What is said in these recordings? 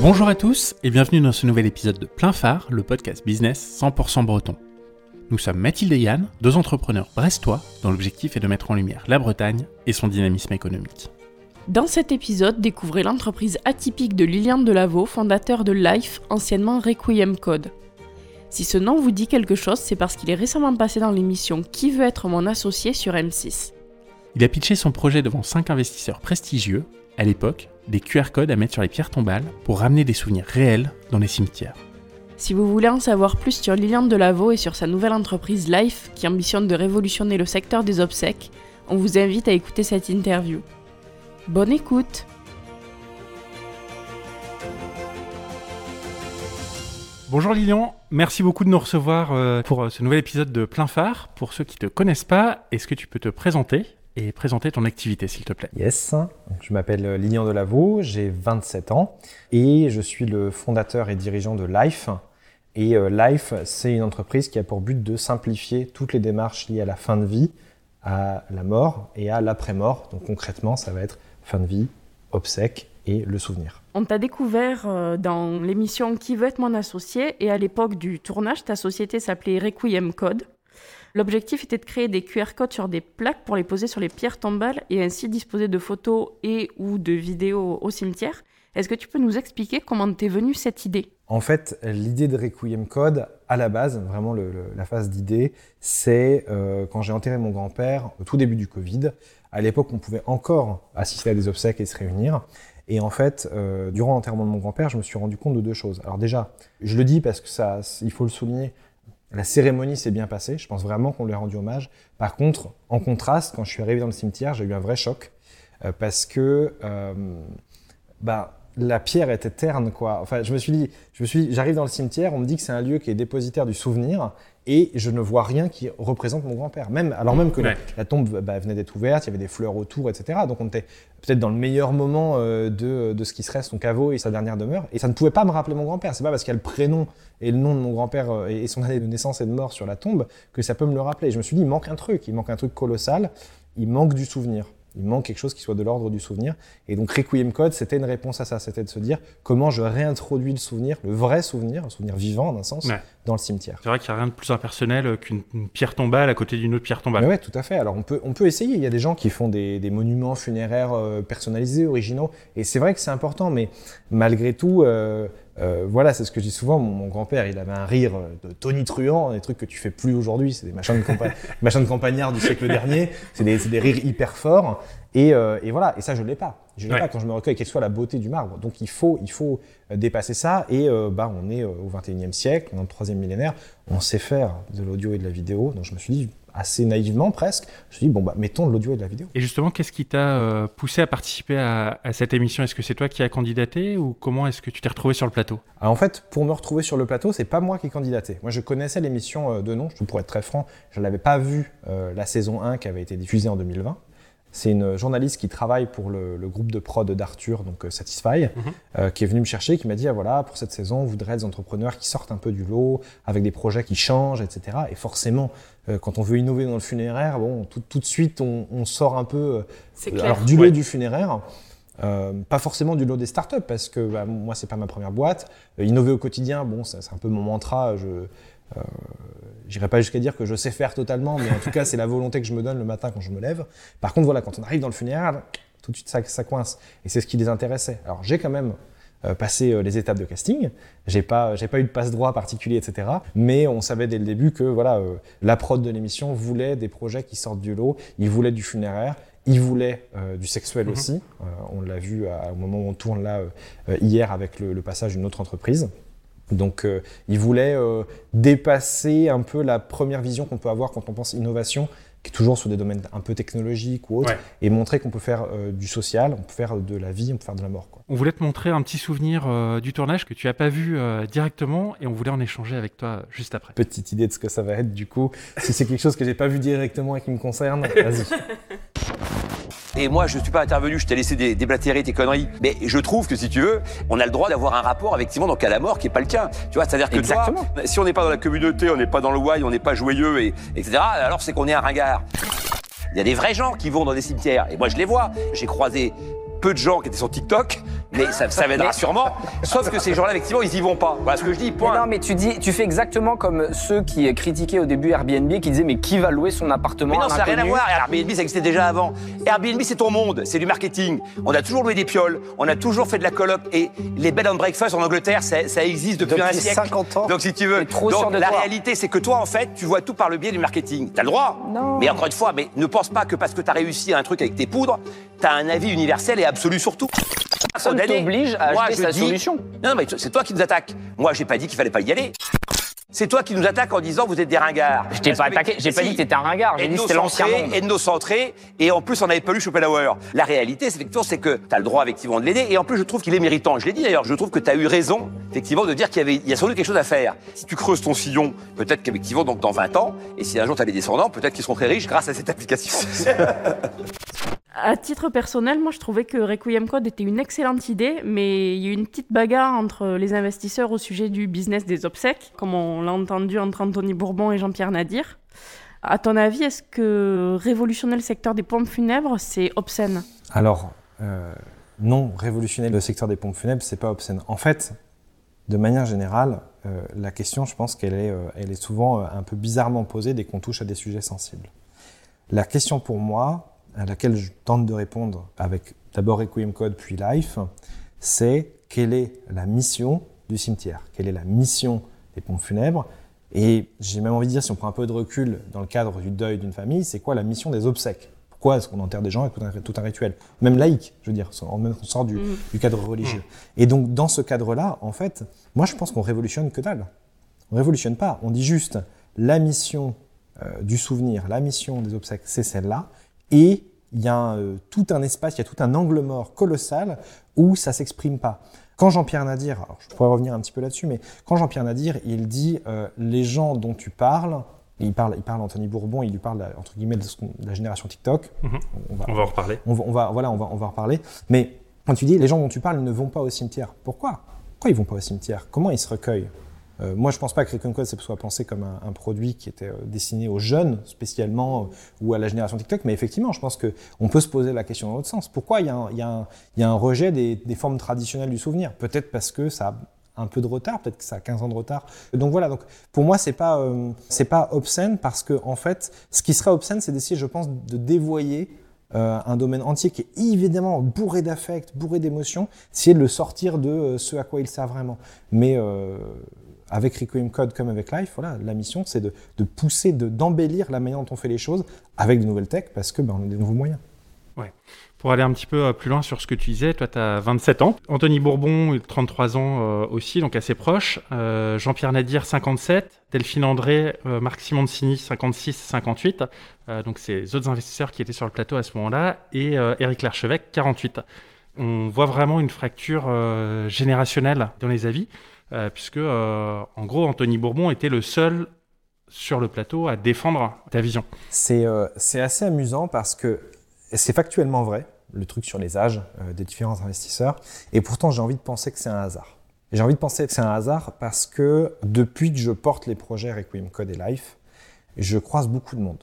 Bonjour à tous et bienvenue dans ce nouvel épisode de Plein Phare, le podcast business 100% breton. Nous sommes Mathilde et Yann, deux entrepreneurs brestois dont l'objectif est de mettre en lumière la Bretagne et son dynamisme économique. Dans cet épisode, découvrez l'entreprise atypique de Liliane Delavaux, fondateur de Life, anciennement Requiem Code. Si ce nom vous dit quelque chose, c'est parce qu'il est récemment passé dans l'émission Qui veut être mon associé sur M6. Il a pitché son projet devant cinq investisseurs prestigieux, à l'époque, des QR codes à mettre sur les pierres tombales pour ramener des souvenirs réels dans les cimetières. Si vous voulez en savoir plus sur Liliane Delavaux et sur sa nouvelle entreprise Life qui ambitionne de révolutionner le secteur des obsèques, on vous invite à écouter cette interview. Bonne écoute Bonjour Lilian, merci beaucoup de nous recevoir euh, pour euh, ce nouvel épisode de Plein Phare. Pour ceux qui ne te connaissent pas, est-ce que tu peux te présenter? Et présenter ton activité s'il te plaît Yes, je m'appelle Lilian Delavaux, j'ai 27 ans et je suis le fondateur et dirigeant de Life. Et euh, Life, c'est une entreprise qui a pour but de simplifier toutes les démarches liées à la fin de vie, à la mort et à l'après-mort. Donc concrètement, ça va être fin de vie, obsèques et le souvenir. On t'a découvert euh, dans l'émission Qui veut être mon associé? Et à l'époque du tournage, ta société s'appelait Requiem Code. L'objectif était de créer des QR codes sur des plaques pour les poser sur les pierres tombales et ainsi disposer de photos et ou de vidéos au cimetière. Est-ce que tu peux nous expliquer comment t'es venue cette idée? En fait, l'idée de Requiem Code, à la base, vraiment la phase d'idée, c'est euh, quand j'ai enterré mon grand-père au tout début du Covid. À l'époque, on pouvait encore assister à des obsèques et se réunir. Et en fait, euh, durant l'enterrement de mon grand-père, je me suis rendu compte de deux choses. Alors déjà, je le dis parce que ça, il faut le souligner, la cérémonie s'est bien passée. Je pense vraiment qu'on lui a rendu hommage. Par contre, en contraste, quand je suis arrivé dans le cimetière, j'ai eu un vrai choc euh, parce que bah, la pierre était terne, quoi. Enfin, je me suis dit, j'arrive dans le cimetière, on me dit que c'est un lieu qui est dépositaire du souvenir, et je ne vois rien qui représente mon grand-père. Même, alors même que la, tombe bah, venait d'être ouverte, il y avait des fleurs autour, etc. Donc on était peut-être dans le meilleur moment euh, de, de, ce qui serait son caveau et sa dernière demeure. Et ça ne pouvait pas me rappeler mon grand-père. C'est pas parce qu'il y a le prénom et le nom de mon grand-père euh, et son année de naissance et de mort sur la tombe que ça peut me le rappeler. Je me suis dit, il manque un truc, il manque un truc colossal, il manque du souvenir. Il manque quelque chose qui soit de l'ordre du souvenir. Et donc Requiem Code, c'était une réponse à ça. C'était de se dire comment je réintroduis le souvenir, le vrai souvenir, un souvenir vivant d'un sens, dans le cimetière. C'est vrai qu'il n'y a rien de plus impersonnel qu'une pierre tombale à côté d'une autre pierre tombale. Oui, tout à fait. Alors on peut, on peut essayer. Il y a des gens qui font des, monuments funéraires euh, personnalisés, originaux. Et c'est vrai que c'est important. Mais malgré tout, euh, euh, voilà, c'est ce que je dis souvent. Mon, grand-père, il avait un rire de Tony Truant, des trucs que tu fais plus aujourd'hui. C'est des machins de, machins de campagnards du siècle dernier. C'est des, des, rires hyper forts. Et, euh, et, voilà, et ça, je l'ai pas. Je l'ai pas quand je me recueille, quelle soit la beauté du marbre. Donc il faut, il faut euh, dépasser ça. Et euh, bah, on est au 21e siècle, on est dans le troisième millénaire. On sait faire de l'audio et de la vidéo. Donc je me suis dit, assez naïvement presque, je me suis dit, bon, bah, mettons de l'audio et de la vidéo. Et justement, qu'est-ce qui t'a poussé à participer à, à cette émission? Est-ce que c'est toi qui as candidaté ou comment est-ce que tu t'es retrouvé sur le plateau? Alors, En fait, pour me retrouver sur le plateau, c'est pas moi qui ai candidaté. Moi, je connaissais l'émission de nom, je pourrais être très franc, je l'avais pas vu la saison 1 qui avait été diffusée en 2020. C'est une journaliste qui travaille pour le, groupe de prod d'Arthur, donc euh, Satisfy, mhm. euh, qui est venue me chercher, qui m'a dit ah, voilà, pour cette saison, on voudrait des entrepreneurs qui sortent un peu du lot, avec des projets qui changent, etc. Et forcément, euh, quand on veut innover dans le funéraire, bon, tout, de suite, on, sort un peu alors, du lot du funéraire. pas forcément du lot des startups parce que bah, moi c'est pas ma première boîte. innover au quotidien, bon, c'est un peu mon mantra. Je, euh, J'irai pas jusqu'à dire que je sais faire totalement, mais en tout cas, c'est la volonté que je me donne le matin quand je me lève. Par contre, voilà, quand on arrive dans le funéraire, tout de suite, ça, ça coince. Et c'est ce qui les intéressait. Alors, j'ai quand même euh, passé euh, les étapes de casting. J'ai pas, j'ai pas eu de passe droit particulier, etc. Mais on savait dès le début que voilà, euh, la prod de l'émission voulait des projets qui sortent du lot. Ils voulaient du funéraire. Ils voulaient du sexuel mhm. aussi. on l'a vu au moment où on tourne là hier avec le, le passage d'une autre entreprise. Donc, euh, il voulait euh, dépasser un peu la première vision qu'on peut avoir quand on pense innovation, qui est toujours sur des domaines un peu technologiques ou autres, et montrer qu'on peut faire euh, du social, on peut faire de la vie, on peut faire de la mort. On voulait te montrer un petit souvenir du tournage que tu n'as pas vu directement, et on voulait en échanger avec toi juste après. Petite idée de ce que ça va être du coup. si c'est quelque chose que j'ai pas vu directement et qui me concerne, vas-y. Et moi, je ne suis pas intervenu, je t'ai laissé déblatérer tes conneries. Mais je trouve que si tu veux, on a le droit d'avoir un rapport, effectivement, donc à la mort qui n'est pas le tien. Tu vois, c'est-à-dire que toi, si on n'est pas dans la communauté, on n'est pas dans le why, on n'est pas joyeux, et, etc., alors c'est qu'on est un ringard. Il y a des vrais gens qui vont dans des cimetières. Et moi, je les vois. J'ai croisé peu de gens qui étaient sur TikTok, Mais ça, ça viendra sûrement. Sauf que ces gens-là, effectivement, ils y vont pas. Voilà ce que je dis. Point. non, mais tu dis, tu fais exactement comme ceux qui critiquaient au début Airbnb, qui disaient mais qui va louer son appartement Mais non, à ça n'a rien à voir. Airbnb, ça existait déjà avant. Airbnb, c'est ton monde, c'est du marketing. On a toujours loué des pioles, on a toujours fait de la coloc. Et les bed and breakfast en Angleterre, ça, ça existe depuis, Depuis un siècle. 50 ans. Donc, si tu veux. Trop donc, sûr de la toi. réalité, c'est que toi, en fait, tu vois tout par le biais du marketing. T'as le droit. Non. Mais encore une fois, mais ne pense pas que parce que t'as réussi un truc avec tes poudres, t'as un avis universel et absolu sur tout. Personne t'oblige à Moi, acheter je sa dis- solution. Non, non, mais c'est toi qui nous attaques. Moi, j'ai pas dit qu'il fallait pas y aller. C'est toi qui nous attaques en disant vous êtes des ringards. Je t'ai pas attaqué, j'ai pas Si. dit que t'étais un ringard, j'ai dit que c'était l'ancien monde. ethnocentré, et en plus on n'avait pas lu Schopenhauer. La réalité, c'est effectivement, c'est que tu as le droit effectivement de l'aider, et en plus je trouve qu'il est méritant. Je l'ai dit d'ailleurs, je trouve que tu as eu raison effectivement de dire qu'il y avait, il y a sans doute quelque chose à faire. Si tu creuses ton sillon, peut-être qu'effectivement donc dans 20 ans, et si un jour tu as des descendants, peut-être qu'ils seront très riches grâce à cette application. À titre personnel, moi je trouvais que Requiem Code était une excellente idée, mais il y a eu une petite bagarre entre les investisseurs au sujet du business des obsèques, comme on l'a entendu entre Anthony Bourbon et Jean-Pierre Nadir. À ton avis, est-ce que révolutionner le secteur des pompes funèbres, c'est obscène? Alors, euh, non, révolutionner le secteur des pompes funèbres, c'est pas obscène. En fait, de manière générale, euh, la question, je pense qu'elle est, euh, elle est souvent un peu bizarrement posée dès qu'on touche à des sujets sensibles. La question pour moi, à laquelle je tente de répondre avec d'abord Requiem Code puis Life, c'est quelle est la mission du cimetière Quelle est la mission des pompes funèbres Et j'ai même envie de dire, si on prend un peu de recul dans le cadre du deuil d'une famille, c'est quoi la mission des obsèques? Pourquoi est-ce qu'on enterre des gens avec tout un, tout un rituel? Même laïque, je veux dire, on sort du, Mhm. du cadre religieux. Et donc, dans ce cadre-là, en fait, moi, je pense qu'on révolutionne que dalle. On révolutionne pas. On dit juste la mission euh, du souvenir, la mission des obsèques, c'est celle-là. Et il y a euh, tout un espace, il y a tout un angle mort colossal où ça s'exprime pas. Quand Jean-Pierre Nadir, alors je pourrais revenir un petit peu là-dessus, mais quand Jean-Pierre Nadir, il dit euh, les gens dont tu parles, il parle, il parle Anthony Bourbon, il lui parle entre guillemets de, la génération TikTok. Mhm. On va, On va en reparler. on va, on va- voilà, on va, on va en reparler. Mais quand tu dis les gens dont tu parles ne vont pas au cimetière, pourquoi? Pourquoi ils vont pas au cimetière? Comment ils se recueillent? Euh, Moi, je pense pas que Recon Code soit pensé comme un, produit qui était euh, destiné aux jeunes spécialement euh, ou à la génération TikTok, mais effectivement, je pense que on peut se poser la question dans l'autre sens. Pourquoi il y a un, rejet des, formes traditionnelles du souvenir? Peut-être parce que ça a un peu de retard, peut-être que ça a 15 ans de retard. Donc voilà, donc pour moi c'est pas c'est pas obscène parce que en fait, ce qui serait obscène, c'est d'essayer, je pense, de dévoyer un domaine entier qui est évidemment bourré d'affect, bourré d'émotions, essayer de le sortir de ce à quoi il sert vraiment. Mais avec Requiem Code comme avec Life, voilà, la mission c'est de, de pousser, de- d'embellir la manière dont on fait les choses avec de nouvelles techs parce que ben, on a des nouveaux moyens. Pour aller un petit peu euh, plus loin sur ce que tu disais, toi tu as 27 ans, Anthony Bourbon, il a 33 ans euh, aussi, donc assez proche, Euh, Jean-Pierre Nadir 57, Delphine André, euh, Marc Simoncini 56, 58, euh, donc ces autres investisseurs qui étaient sur le plateau à ce moment-là, et Éric Larchevêque 48. On voit vraiment une fracture générationnelle dans les avis, puisque euh, en gros Anthony Bourbon était le seul sur le plateau à défendre ta vision. C'est euh, assez amusant parce que c'est factuellement vrai, le truc sur les âges euh, des différents investisseurs, et pourtant j'ai envie de penser que c'est un hasard. J'ai envie de penser que c'est un hasard parce que depuis que je porte les projets Requiem Code et Life, je croise beaucoup de monde.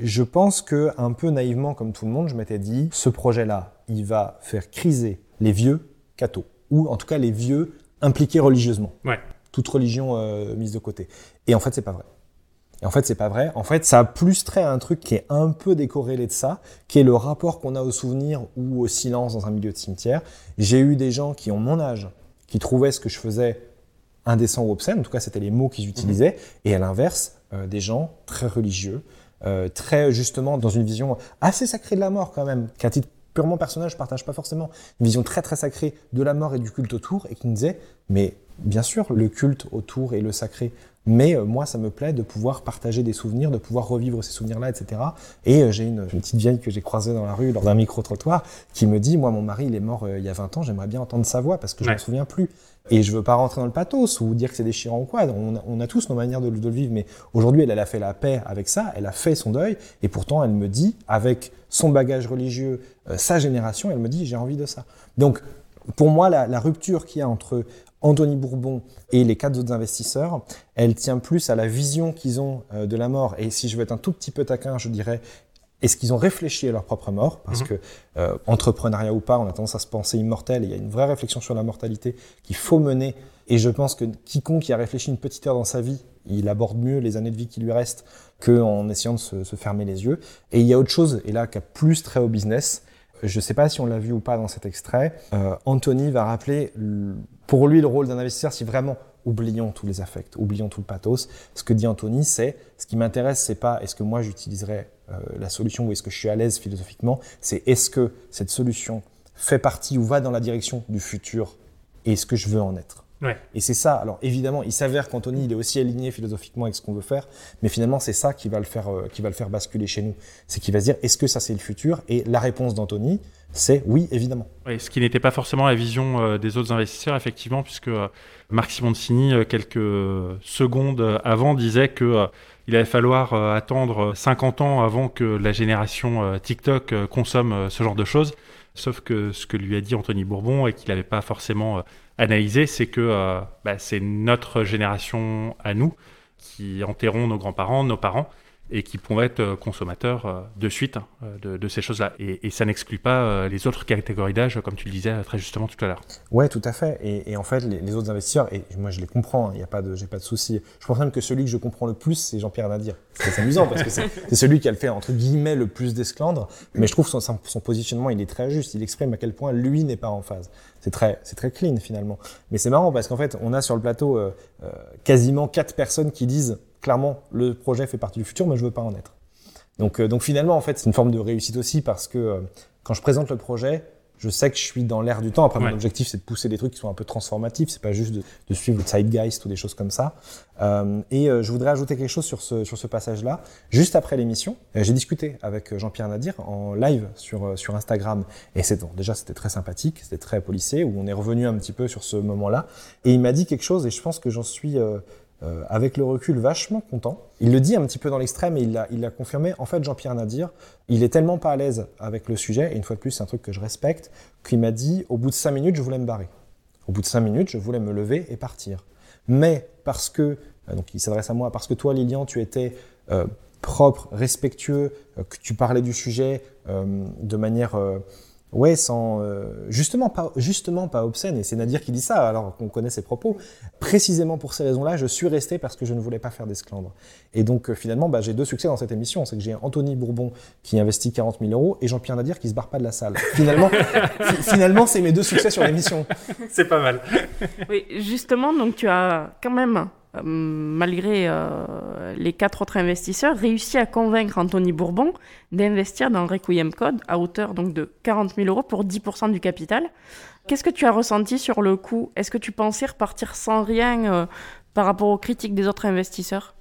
Je pense que, un peu naïvement comme tout le monde, je m'étais dit, ce projet-là, il va faire criser les vieux cathos, ou en tout cas les vieux impliqués religieusement. Ouais. Toute religion euh, mise de côté. Et en fait, c'est pas vrai. Et en fait, c'est pas vrai. En fait, ça a plus trait à un truc qui est un peu décorrélé de ça, qui est le rapport qu'on a au souvenir ou au silence dans un milieu de cimetière. J'ai eu des gens qui ont mon âge, qui trouvaient ce que je faisais indécent ou obscène, en tout cas, c'était les mots qu'ils utilisaient, et à l'inverse, euh, des gens très religieux, euh, très justement dans une vision assez sacrée de la mort quand même, qu'à titre purement personnel, je partage pas forcément, une vision très très sacrée de la mort et du culte autour, et qui me disait, mais bien sûr, le culte autour et le sacré, mais euh, moi, ça me plaît de pouvoir partager des souvenirs, de pouvoir revivre ces souvenirs-là, etc. Et euh, j'ai une, une petite vieille que j'ai croisée dans la rue lors d'un micro-trottoir qui me dit, moi, mon mari, il est mort euh, il y a 20 ans, j'aimerais bien entendre sa voix parce que je Ouais. m'en souviens plus. Et je veux pas rentrer dans le pathos ou dire que c'est déchirant ou quoi. On a, on a tous nos manières de, de le vivre, mais aujourd'hui, elle, elle a fait la paix avec ça, elle a fait son deuil, et pourtant, elle me dit, avec son bagage religieux, euh, sa génération, elle me dit, j'ai envie de ça. Donc, pour moi, la, la rupture qu'il y a entre Anthony Bourbon et les quatre autres investisseurs, elle tient plus à la vision qu'ils ont euh, de la mort. Et si je veux être un tout petit peu taquin, je dirais, est-ce qu'ils ont réfléchi à leur propre mort? Parce mhm. que, euh, entrepreneuriat ou pas, on a tendance à se penser immortel. Et il y a une vraie réflexion sur la mortalité qu'il faut mener. Et je pense que quiconque qui a réfléchi une petite heure dans sa vie, il aborde mieux les années de vie qui lui restent qu'en essayant de se, se, fermer les yeux. Et il y a autre chose, et là, qui a plus trait au business. Je ne sais pas si on l'a vu ou pas dans cet extrait. Euh, Anthony va rappeler pour lui le rôle d'un investisseur si vraiment oublions tous les affects, oublions tout le pathos. Ce que dit Anthony, c'est ce qui m'intéresse, c'est pas est-ce que moi j'utiliserai euh, la solution ou est-ce que je suis à l'aise philosophiquement, c'est est-ce que cette solution fait partie ou va dans la direction du futur et est-ce que je veux en être. Et c'est ça. Alors évidemment, il s'avère qu'Anthony, il est aussi aligné philosophiquement avec ce qu'on veut faire, mais finalement, c'est ça qui va le faire, euh, qui va le faire basculer chez nous. C'est qu'il va se dire, est-ce que ça c'est le futur? Et la réponse d'Anthony, c'est oui, évidemment. ce qui n'était pas forcément la vision euh, des autres investisseurs, effectivement, puisque Marc Simoncini, euh, quelques secondes avant, disait que euh, il allait falloir euh, attendre 50 ans avant que la génération TikTok consomme ce genre de choses. Sauf que ce que lui a dit Anthony Bourbon et qu'il n'avait pas forcément analysé, c'est que bah, c'est notre génération à nous qui enterrons nos grands-parents, nos parents, et qui pourraient être euh, consommateurs euh, de suite hein, euh, de, ces choses-là. Et, ça n'exclut pas les autres catégories d'âge, comme tu le disais très justement tout à l'heure. Ouais, tout à fait. Et, en fait, les, autres investisseurs, et moi je les comprends, il hein, n'y a pas de, j'ai pas de souci. Je pense même que celui que je comprends le plus, c'est Jean-Pierre Nadir. C'est amusant parce que c'est celui qui a le fait entre guillemets le plus d'esclandre. Mais je trouve son, son positionnement, il est très juste. Il exprime à quel point lui n'est pas en phase. C'est très, c'est très clean finalement. Mais c'est marrant parce qu'en fait, on a sur le plateau quasiment quatre personnes qui disent clairement, le projet fait partie du futur, mais je veux pas en être. Donc, euh, donc finalement, en fait, c'est une forme de réussite aussi parce que euh, quand je présente le projet, je sais que je suis dans l'air du temps. Après, mon objectif, c'est de pousser des trucs qui sont un peu transformatifs. C'est pas juste de, de, suivre le zeitgeist ou des choses comme ça. Euh, et euh, je voudrais ajouter quelque chose sur ce, sur ce passage-là. Juste après l'émission, j'ai discuté avec Jean-Pierre Nadir en live sur, sur Instagram. Et c'est bon, déjà, c'était très sympathique, c'était très policé, où on est revenu un petit peu sur ce moment-là. Et il m'a dit quelque chose, et je pense que j'en suis euh, avec le recul, vachement content. Il le dit un petit peu dans l'extrême et il l'a confirmé. En fait, Jean-Pierre Nadir, il est tellement pas à l'aise avec le sujet, et une fois de plus, c'est un truc que je respecte, qu'il m'a dit au bout de cinq minutes, je voulais me barrer. Au bout de cinq minutes, je voulais me lever et partir. Mais parce que, euh, donc il s'adresse à moi, parce que toi, Lilian, tu étais euh, propre, respectueux, que tu parlais du sujet de manière Ouais, sans euh, justement pas justement pas obscène et c'est Nadir qui dit ça alors qu'on connaît ses propos. Précisément pour ces raisons-là, je suis resté parce que je ne voulais pas faire d'esclandre. Et donc euh, finalement, bah, j'ai deux succès dans cette émission, c'est que j'ai Anthony Bourbon qui investit 40 000 euros et Jean-Pierre Nadir qui se barre pas de la salle. Finalement, finalement, c'est mes deux succès sur l'émission. C'est pas mal. oui, justement, donc tu as quand même malgré euh, les quatre autres investisseurs, réussi à convaincre Anthony Bourbon d'investir dans Requiem Code à hauteur donc de 40 000 euros pour 10% du capital. Qu'est-ce que tu as ressenti sur le coup? Est-ce que tu pensais repartir sans rien euh, par rapport aux critiques des autres investisseurs?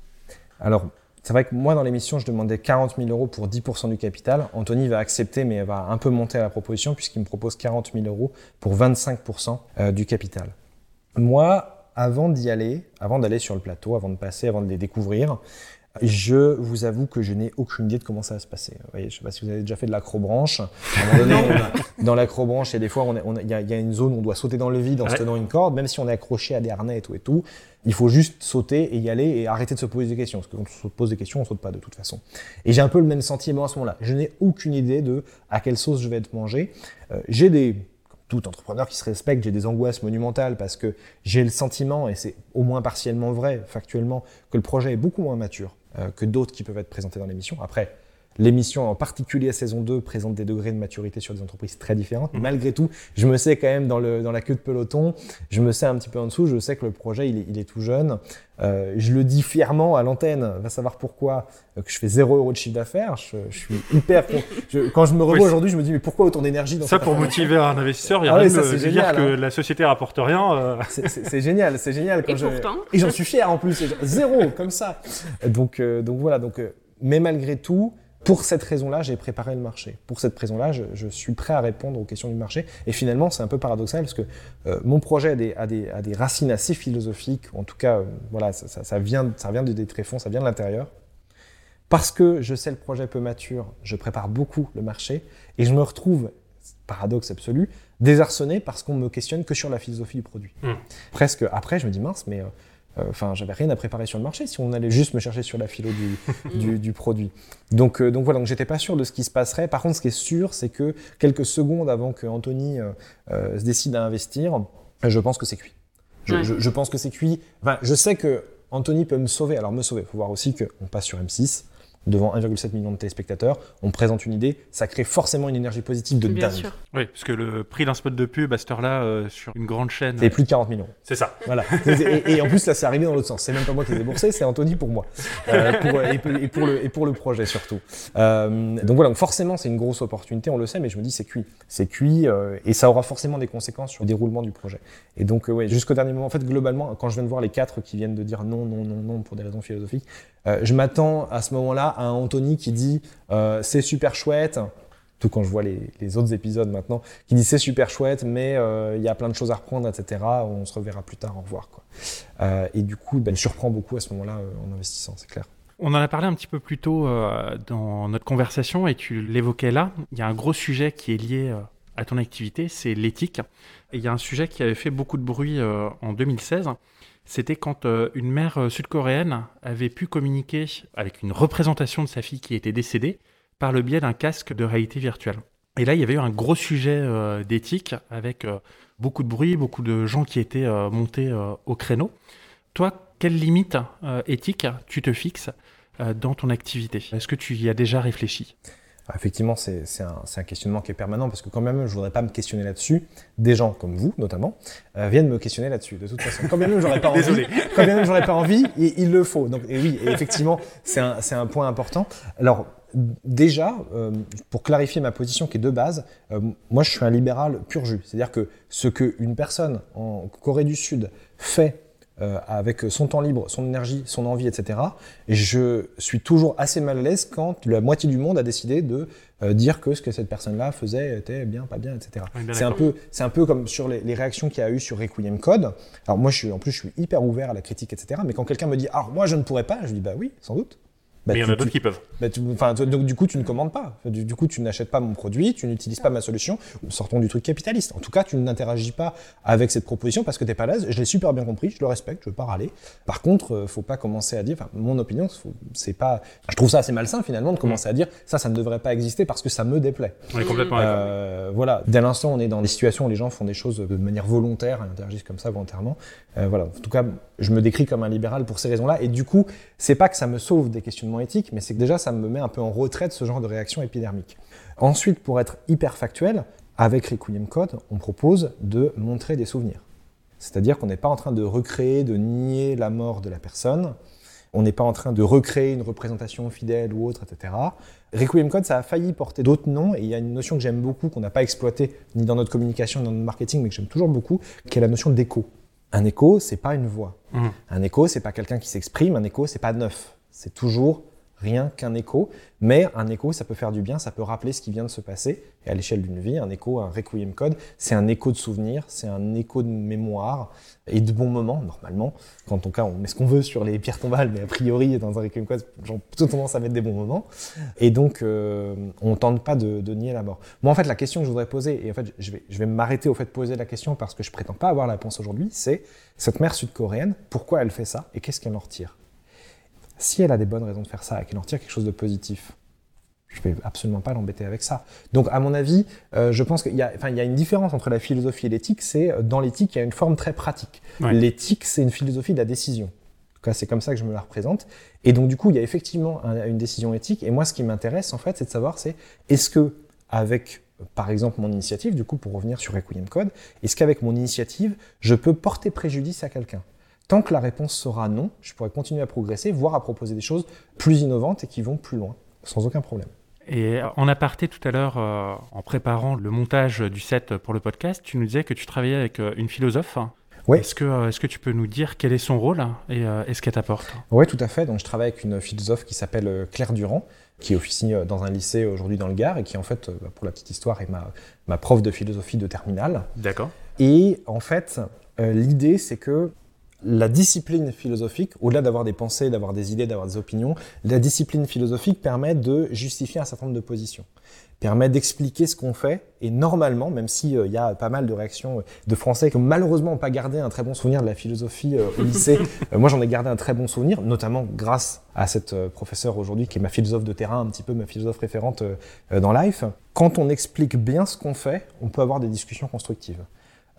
Alors, c'est vrai que moi, dans l'émission, je demandais 40 000 euros pour 10% du capital. Anthony va accepter, mais va un peu monter à la proposition puisqu'il me propose 40 000 euros pour 25% du capital. Moi, avant d'y aller, avant d'aller sur le plateau, avant de passer, avant de les découvrir, je vous avoue que je n'ai aucune idée de comment ça va se passer. je ne sais pas si vous avez déjà fait de l'acrobranche. dans l'acrobranche, il y a des fois, il y, a une zone où on doit sauter dans le vide en se tenant une corde, même si on est accroché à des harnais et tout et tout. Il faut juste sauter et y aller et arrêter de se poser des questions. Parce que quand on se pose des questions, on saute pas de toute façon. Et j'ai un peu le même sentiment à ce moment-là. Je n'ai aucune idée de à quelle sauce je vais être mangé. Euh, j'ai des tout entrepreneur qui se respecte, j'ai des angoisses monumentales parce que j'ai le sentiment, et c'est au moins partiellement vrai, factuellement, que le projet est beaucoup moins mature euh, que d'autres qui peuvent être présentés dans l'émission. Après, L'émission, en particulier à saison 2, présente des degrés de maturité sur des entreprises très différentes. Mmh. Malgré tout, je me sais quand même dans, le, dans la queue de peloton, je me sais un petit peu en dessous, je sais que le projet, il est, il est tout jeune. Euh, je le dis fièrement à l'antenne, va savoir pourquoi, euh, que je fais 0 euros de chiffre d'affaires. Je, je, suis hyper. quand je me revois aujourd'hui, je me dis, mais pourquoi autant d'énergie dans Ça, pour motiver un investisseur, il y a ah rien de dire que hein. la société rapporte rien. Euh. C'est génial, c'est génial. Quand Et pourtant. Et j'en suis fier en plus. Zéro, comme ça. Donc, donc voilà. Donc, mais malgré tout, pour cette raison-là, j'ai préparé le marché. Pour cette raison-là, je, suis prêt à répondre aux questions du marché. Et finalement, c'est un peu paradoxal parce que euh, mon projet a des, des, racines assez philosophiques. En tout cas, euh, voilà, ça, vient, ça vient des tréfonds, ça vient de l'intérieur. Parce que je sais le projet peu mature, je prépare beaucoup le marché et je me retrouve, paradoxe absolu, désarçonné parce qu'on me questionne que sur la philosophie du produit. Hmm. Presque après, je me dis mince, mais Enfin, j'avais rien à préparer sur le marché si on allait juste me chercher sur la philo du, du, produit. Donc, donc voilà, donc j'étais pas sûr de ce qui se passerait. Par contre, ce qui est sûr, c'est que quelques secondes avant que Anthony se décide à investir, je pense que c'est cuit. Je, je, je, pense que c'est cuit. Enfin, je sais que Anthony peut me sauver. Alors me sauver, il faut voir aussi qu'on passe sur M6 devant 1,7 million de téléspectateurs, on présente une idée, ça crée forcément une énergie positive de Bien dingue. Sûr. Oui, parce que le prix d'un spot de pub à cette heure-là, euh, sur une grande chaîne. C'est plus de 40 millions. C'est ça. Voilà. et, en plus, là, c'est arrivé dans l'autre sens. C'est même pas moi qui ai déboursé, c'est Anthony pour moi. Euh, pour, et, pour le, et pour le projet surtout. Euh, donc voilà, donc forcément, c'est une grosse opportunité, on le sait, mais je me dis, c'est cuit. C'est cuit euh, et ça aura forcément des conséquences sur le déroulement du projet. Et donc, euh, ouais, jusqu'au dernier moment, en fait, globalement, quand je viens de voir les quatre qui viennent de dire non, non, non, non pour des raisons philosophiques, euh, je m'attends à ce moment-là à un Anthony qui dit euh, c'est super chouette, tout quand je vois les, autres épisodes maintenant, qui dit c'est super chouette, mais euh, il y a plein de choses à reprendre, etc. On se reverra plus tard, au revoir. Quoi. Euh, et du coup, ben, je surprends beaucoup à ce moment-là en investissant, c'est clair. On en a parlé un petit peu plus tôt dans notre conversation et tu l'évoquais là. Il y a un gros sujet qui est lié à ton activité, c'est l'éthique. Il y a un sujet qui avait fait beaucoup de bruit en 2016 c'était quand euh, une mère euh, sud-coréenne avait pu communiquer avec une représentation de sa fille qui était décédée par le biais d'un casque de réalité virtuelle. Et là, il y avait eu un gros sujet euh, d'éthique avec beaucoup de bruit, beaucoup de gens qui étaient montés au créneau. Toi, quelle limite éthique tu te fixes dans ton activité? Est-ce que tu y as déjà réfléchi? Effectivement, c'est un, un, questionnement qui est permanent parce que quand même, je ne voudrais pas me questionner là-dessus. Des gens comme vous, notamment, euh, viennent me questionner là-dessus. De toute façon, quand même, j'aurais pas envie. Quand même, j'aurais pas envie, et il le faut. Donc, et oui, et effectivement, c'est un, un, point important. Alors, déjà, euh, pour clarifier ma position qui est de base, euh, moi, je suis un libéral pur jus. C'est-à-dire que ce qu'une personne en Corée du Sud fait euh, avec son temps libre, son énergie, son envie, etc. Et je suis toujours assez mal à l'aise quand la moitié du monde a décidé de euh, dire que ce que cette personne-là faisait était bien, pas bien, etc. c'est un peu, c'est un peu comme sur les, les réactions qu'il y a eu sur Requiem Code. Alors moi, je suis, en plus, je suis hyper ouvert à la critique, etc. Mais quand quelqu'un me dit, ah, moi, je ne pourrais pas, je dis, bah oui, sans doute. Bah, mais il y en a d'autres qui peuvent. Bah, enfin, donc du coup, tu ne commandes pas. Du, du coup, tu n'achètes pas mon produit, tu n'utilises pas ma solution. Sortons du truc capitaliste. En tout cas, tu n'interagis pas avec cette proposition parce que tu n'es pas à l'aise. Je l'ai super bien compris, je le respecte, je veux pas râler. Par contre, euh, faut pas commencer à dire, enfin, mon opinion, c'est pas. Je trouve ça assez malsain finalement de commencer à dire ça, ça ne devrait pas exister parce que ça me déplaît. On est complètement euh, Voilà. Dès l'instant, on est dans des situations où les gens font des choses de manière volontaire, et interagissent comme ça volontairement. Euh, voilà. En tout cas, je me décris comme un libéral pour ces raisons-là. Et du coup, c'est pas que ça me sauve des questionnements éthiques, mais c'est que déjà, ça me met un peu en retrait de ce genre de réaction épidermique. Ensuite, pour être hyper factuel, avec Requiem Code, on propose de montrer des souvenirs. C'est-à-dire qu'on n'est pas en train de recréer, de nier la mort de la personne. On n'est pas en train de recréer une représentation fidèle ou autre, etc. Requiem Code, ça a failli porter d'autres noms, et il y a une notion que j'aime beaucoup, qu'on n'a pas exploitée ni dans notre communication, ni dans notre marketing, mais que j'aime toujours beaucoup, qui est la notion d'écho. Un écho, c'est pas une voix. Mmh. Un écho, c'est pas quelqu'un qui s'exprime. Un écho, c'est pas neuf. C'est toujours rien qu'un écho. Mais un écho, ça peut faire du bien, ça peut rappeler ce qui vient de se passer. Et à l'échelle d'une vie, un écho, un requiem code, c'est un écho de souvenir, c'est un écho de mémoire et de bons moments, normalement. Quand cas, on met ce qu'on veut sur les pierres tombales, mais a priori, dans un requiem code, j'ai plutôt tendance à mettre des bons moments. Et donc, euh, on tente pas de, de, nier la mort. Moi, en fait, la question que je voudrais poser, et en fait, je vais, je vais m'arrêter au fait de poser la question parce que je prétends pas avoir la réponse aujourd'hui, c'est cette mère sud-coréenne, pourquoi elle fait ça et qu'est-ce qu'elle en retire? Si elle a des bonnes raisons de faire ça et qu'elle en tire quelque chose de positif, je ne vais absolument pas l'embêter avec ça. Donc, à mon avis, euh, je pense qu'il y, enfin, il y a une différence entre la philosophie et l'éthique. C'est euh, dans l'éthique, il y a une forme très pratique. Ouais. L'éthique, c'est une philosophie de la décision. En tout cas, c'est comme ça que je me la représente. Et donc, du coup, il y a effectivement un, une décision éthique. Et moi, ce qui m'intéresse, en fait, c'est de savoir, c'est est-ce que, avec, par exemple, mon initiative, du coup, pour revenir sur Requiem Code, est-ce qu'avec mon initiative, je peux porter préjudice à quelqu'un? Tant que la réponse sera non, je pourrais continuer à progresser, voire à proposer des choses plus innovantes et qui vont plus loin, sans aucun problème. Et en aparté tout à l'heure, euh, en préparant le montage du set pour le podcast, tu nous disais que tu travaillais avec euh, une philosophe. Oui. Est-ce que, euh, est que tu peux nous dire quel est son rôle et, euh, et ce qu'elle t'apporte? Oui, tout à fait. Donc, je travaille avec une philosophe qui s'appelle euh, Claire Durand, qui officie dans un lycée aujourd'hui dans le Gard et qui, en fait, pour la petite histoire, est ma, ma prof de philosophie de terminale. D'accord. Et en fait, l'idée, c'est que la discipline philosophique, au-delà d'avoir des pensées, d'avoir des idées, d'avoir des opinions, la discipline philosophique permet de justifier un certain nombre de positions. permet d'expliquer ce qu'on fait. Et normalement, même s'il il y a pas mal de réactions de Français qui malheureusement n'ont pas gardé un très bon souvenir de la philosophie au lycée, moi j'en ai gardé un très bon souvenir, notamment grâce à cette professeure aujourd'hui qui est ma philosophe de terrain, un petit peu ma philosophe référente dans Life. Quand on explique bien ce qu'on fait, on peut avoir des discussions constructives.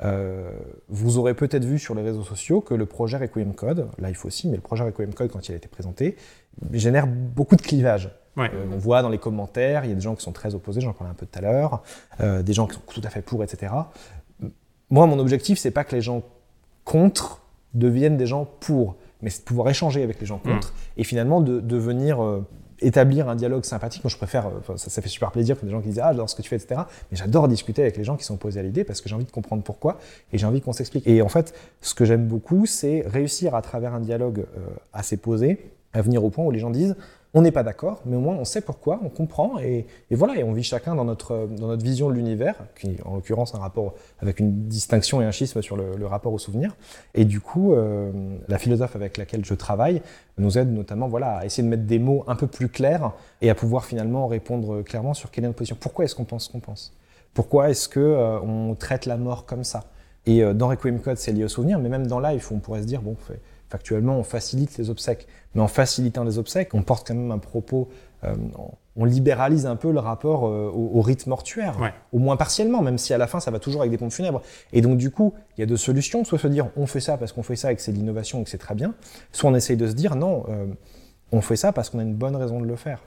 Euh, vous aurez peut-être vu sur les réseaux sociaux que le projet Requiem Code, Life aussi, mais le projet Requiem Code, quand il a été présenté, génère beaucoup de clivages. Euh, on voit dans les commentaires, il y a des gens qui sont très opposés, j'en parlais un peu tout à l'heure, euh, des gens qui sont tout à fait pour, etc. Moi, mon objectif, c'est pas que les gens contre deviennent des gens pour, mais c'est de pouvoir échanger avec les gens contre mmh. et finalement de devenir établir un dialogue sympathique. Moi, je préfère, euh, ça, fait super plaisir que des gens qui disent Ah, j'adore ce que tu fais, etc. Mais j'adore discuter avec les gens qui sont opposés à l'idée parce que j'ai envie de comprendre pourquoi et j'ai envie qu'on s'explique. Et en fait, ce que j'aime beaucoup, c'est réussir à travers un dialogue euh, assez posé à venir au point où les gens disent on n'est pas d'accord, mais au moins on sait pourquoi, on comprend, et, voilà, et on vit chacun dans notre, dans notre vision de l'univers, qui en l'occurrence un rapport avec une distinction et un schisme sur le, rapport au souvenir. Et du coup, euh, la philosophe avec laquelle je travaille nous aide notamment voilà, à essayer de mettre des mots un peu plus clairs et à pouvoir finalement répondre clairement sur quelle est notre position. Pourquoi est-ce qu'on pense ce qu'on pense? Pourquoi est-ce qu'on euh, on traite la mort comme ça? Et euh, dans Requiem Code, c'est lié au souvenir, mais même dans Life, on pourrait se dire, bon, fait, Factuellement, on facilite les obsèques. Mais en facilitant les obsèques, on porte quand même un propos, euh, on libéralise un peu le rapport euh, au, rite mortuaire, au moins partiellement, même si à la fin, ça va toujours avec des pompes funèbres. Et donc, du coup, il y a deux solutions. Soit se dire, on fait ça parce qu'on fait ça et que c'est de l'innovation et que c'est très bien. Soit on essaye de se dire, non, euh, on fait ça parce qu'on a une bonne raison de le faire.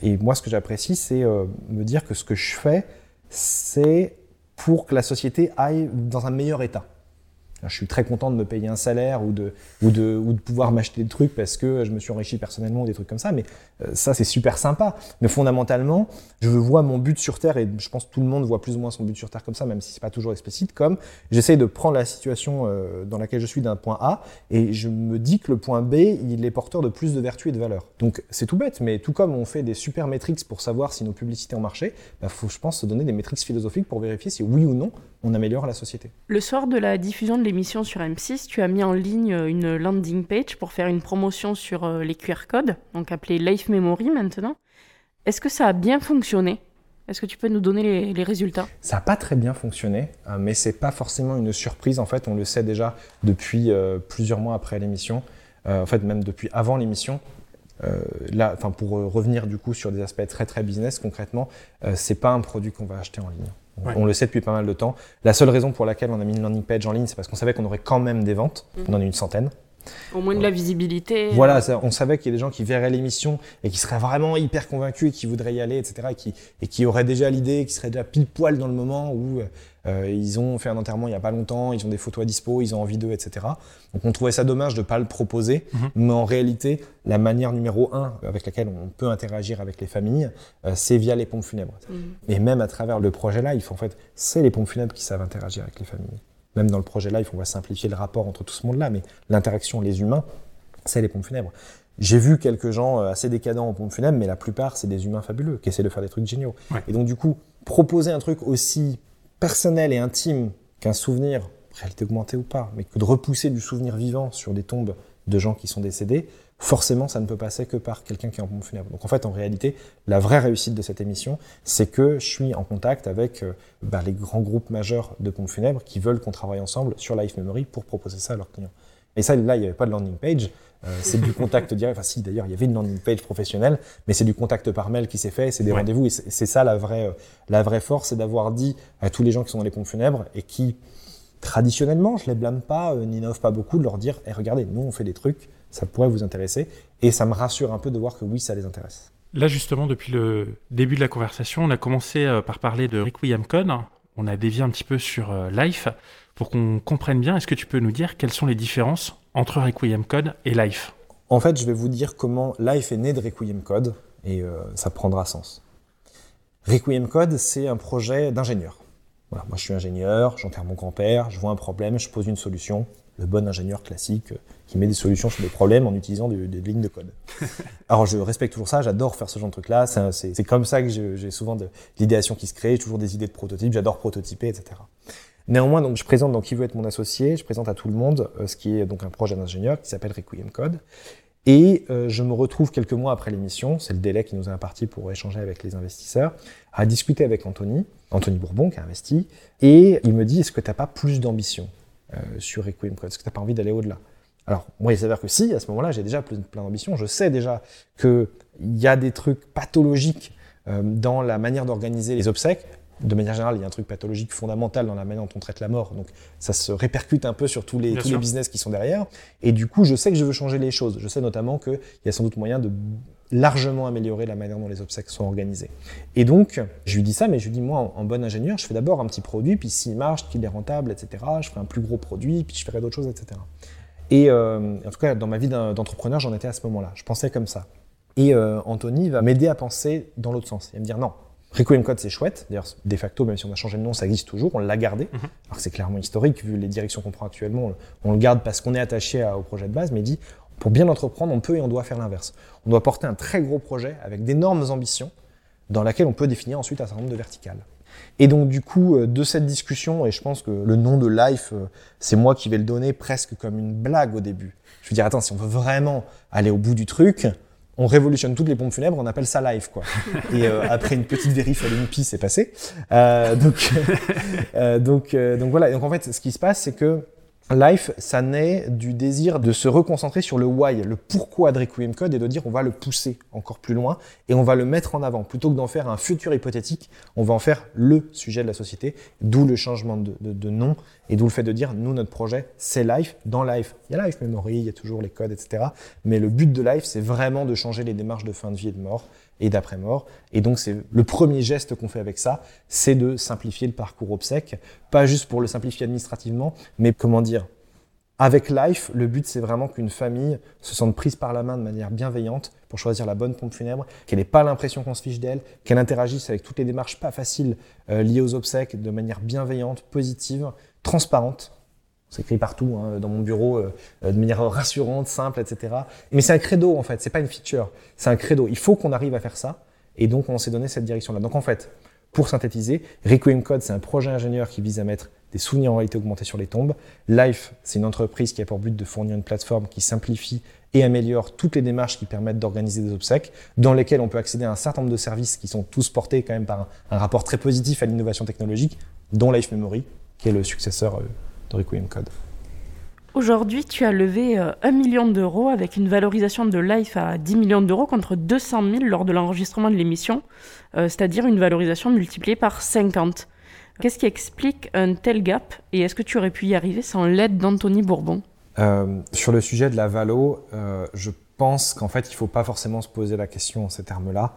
Et moi, ce que j'apprécie, c'est me dire que ce que je fais, c'est pour que la société aille dans un meilleur état je suis très content de me payer un salaire ou de, ou de, ou de pouvoir m'acheter des trucs parce que je me suis enrichi personnellement ou des trucs comme ça. Mais euh, ça, c'est super sympa. Mais fondamentalement, je vois mon but sur Terre, et je pense que tout le monde voit plus ou moins son but sur Terre comme ça, même si c'est pas toujours explicite, comme j'essaye de prendre la situation euh, dans laquelle je suis d'un point A et je me dis que le point B, il est porteur de plus de vertus et de valeurs. Donc c'est tout bête, mais tout comme on fait des super métriques pour savoir si nos publicités ont marché, il bah, faut, je pense, se donner des métriques philosophiques pour vérifier si oui ou non on améliore la société. Le soir de la diffusion de l'émission sur M6, tu as mis en ligne une landing page pour faire une promotion sur euh, les QR codes, donc appelé Life Memory maintenant. Est-ce que ça a bien fonctionné? Est-ce que tu peux nous donner les, résultats? Ça n'a pas très bien fonctionné, euh, mais c'est pas forcément une surprise. En fait, on le sait déjà depuis euh, plusieurs mois après l'émission. en fait, même depuis avant l'émission. là, enfin, pour revenir du coup sur des aspects très très business, concrètement, c'est pas un produit qu'on va acheter en ligne. On le sait depuis pas mal de temps. La seule raison pour laquelle on a mis une landing page en ligne, c'est parce qu'on savait qu'on aurait quand même des ventes. On en a une centaine. Au moins de la visibilité. Voilà, on savait qu'il y a des gens qui verraient l'émission et qui seraient vraiment hyper convaincus et qui voudraient y aller, etc. Et qui, et qui auraient déjà l'idée, qui seraient déjà pile poil dans le moment où euh, ils ont fait un enterrement il n'y a pas longtemps, ils ont des photos à dispo, ils ont envie d'eux, etc. Donc on trouvait ça dommage de ne pas le proposer, mhm. mais en réalité, la manière numéro un avec laquelle on peut interagir avec les familles, euh, c'est via les pompes funèbres. Mhm. Et même à travers le projet Life, en fait, c'est les pompes funèbres qui savent interagir avec les familles. Même dans le projet Life, on va simplifier le rapport entre tout ce monde-là, mais l'interaction, les humains, c'est les pompes funèbres. J'ai vu quelques gens euh, assez décadents en pompes funèbres, mais la plupart, c'est des humains fabuleux qui essaient de faire des trucs géniaux. Et donc, du coup, proposer un truc aussi personnel et intime qu'un souvenir, réalité augmentée ou pas, mais que de repousser du souvenir vivant sur des tombes de gens qui sont décédés, forcément, ça ne peut passer que par quelqu'un qui est en pompe funèbre. Donc en fait, en réalité, la vraie réussite de cette émission, c'est que je suis en contact avec euh, bah, les grands groupes majeurs de pompes funèbres qui veulent qu'on travaille ensemble sur Life Memory pour proposer ça à leurs clients. Et ça, là, il n'y avait pas de landing page. Euh, c'est du contact direct. Enfin, si, d'ailleurs, il y avait une landing page professionnelle, mais c'est du contact par mail qui s'est fait, c'est des rendez-vous. Et c'est ça la vraie, euh, la vraie force, c'est d'avoir dit à tous les gens qui sont dans les pompes funèbres et qui, traditionnellement, je les blâme pas, euh, n'innove pas beaucoup, de leur dire hey, regardez, nous, on fait des trucs, ça pourrait vous intéresser. Et ça me rassure un peu de voir que oui, ça les intéresse. Là, justement, depuis le début de la conversation, on a commencé par parler de Requiem Code. On a dévié un petit peu sur Life. Pour qu'on comprenne bien, est-ce que tu peux nous dire quelles sont les différences entre Requiem Code et Life En fait, je vais vous dire comment Life est né de Requiem Code et euh, ça prendra sens. Requiem Code, c'est un projet d'ingénieur. Voilà, moi, je suis ingénieur, j'enterre mon grand-père, je vois un problème, je pose une solution. Le bon ingénieur classique euh, qui met des solutions sur des problèmes en utilisant des, lignes de code. Alors, je respecte toujours ça, j'adore faire ce genre de truc-là. C'est comme ça que j'ai souvent de l'idéation qui se crée, toujours des idées de prototypes, j'adore prototyper, etc. Néanmoins, donc, je présente dans Qui veut être mon associé, je présente à tout le monde euh, ce qui est donc un projet d'ingénieur qui s'appelle Requiem Code. Et euh, je me retrouve quelques mois après l'émission, c'est le délai qui nous est imparti pour échanger avec les investisseurs, à discuter avec Anthony, Anthony Bourbon qui a investi, et il me dit est-ce que tu n'as pas plus d'ambition euh, sur Requiem Code? Est-ce que tu n'as pas envie d'aller au-delà? Alors, moi, il s'avère que si, à ce moment-là, j'ai déjà plein d'ambition. Je sais déjà qu'il y a des trucs pathologiques dans la manière d'organiser les obsèques de manière générale, il y a un truc pathologique fondamental dans la manière dont on traite la mort. Donc, ça se répercute un peu sur tous les, tous les business qui sont derrière. Et du coup, je sais que je veux changer les choses. Je sais notamment qu'il y a sans doute moyen de largement améliorer la manière dont les obsèques sont organisées. Et donc, je lui dis ça, mais je lui dis, moi, en, bon ingénieur, je fais d'abord un petit produit, puis s'il marche, qu'il est rentable, etc., je ferai un plus gros produit, puis je ferai d'autres choses, etc. Et euh, en tout cas, dans ma vie d'entrepreneur, j'en étais à ce moment-là. Je pensais comme ça. Et euh, Anthony va m'aider à penser dans l'autre sens. Il va me dire, non, Requiem Code, c'est chouette. D'ailleurs, de facto, même si on a changé de nom, ça existe toujours. On l'a gardé. Mhm. Alors c'est clairement historique, vu les directions qu'on prend actuellement. On le garde parce qu'on est attaché au projet de base, mais dit, pour bien entreprendre, on peut et on doit faire l'inverse. On doit porter un très gros projet avec d'énormes ambitions, dans laquelle on peut définir ensuite un certain nombre de verticales. Et donc du coup, euh, de cette discussion, et je pense que le nom de Life, euh, c'est moi qui vais le donner presque comme une blague au début. Je veux dire, attends, si on veut vraiment aller au bout du truc, on révolutionne toutes les pompes funèbres, on appelle ça live, quoi. Et euh, après une petite vérif à l'UNPI, c'est passé. Euh, donc, euh, donc, donc voilà. Donc en fait, ce qui se passe, c'est que Life, ça naît du désir de se reconcentrer sur le why, le pourquoi de Requiem Code et de dire on va le pousser encore plus loin et on va le mettre en avant. Plutôt que d'en faire un futur hypothétique, on va en faire le sujet de la société, d'où le changement de, de, nom et d'où le fait de dire nous, notre projet, c'est Life. Dans Life, il y a Life Memory, il y a toujours les codes, etc. Mais le but de Life, c'est vraiment de changer les démarches de fin de vie et de mort et d'après-mort. Et donc, c'est le premier geste qu'on fait avec ça, c'est de simplifier le parcours obsèque, pas juste pour le simplifier administrativement, mais comment dire, avec Life, le but c'est vraiment qu'une famille se sente prise par la main de manière bienveillante pour choisir la bonne pompe funèbre, qu'elle n'ait pas l'impression qu'on se fiche d'elle, qu'elle interagisse avec toutes les démarches pas faciles euh, liées aux obsèques de manière bienveillante, positive, transparente. C'est écrit partout hein, dans mon bureau euh, de manière rassurante, simple, etc. Mais c'est un credo en fait, c'est pas une feature, c'est un credo. Il faut qu'on arrive à faire ça, et donc on s'est donné cette direction-là. Donc en fait, pour synthétiser, Requiem Code, c'est un projet ingénieur qui vise à mettre des souvenirs en réalité augmentée sur les tombes. Life, c'est une entreprise qui a pour but de fournir une plateforme qui simplifie et améliore toutes les démarches qui permettent d'organiser des obsèques, dans lesquelles on peut accéder à un certain nombre de services qui sont tous portés quand même par un, rapport très positif à l'innovation technologique, dont Life Memory, qui est le successeur euh, de Requiem Code. Aujourd'hui, tu as levé 1 euh, million d'euros avec une valorisation de Life à 10 millions d'euros contre 200 000 lors de l'enregistrement de l'émission, euh, c'est-à-dire une valorisation multipliée par 50. Qu'est-ce qui explique un tel gap et est-ce que tu aurais pu y arriver sans l'aide d'Anthony Bourbon? Euh, Sur le sujet de la valo, je pense qu'en fait, il ne faut pas forcément se poser la question en ces termes-là.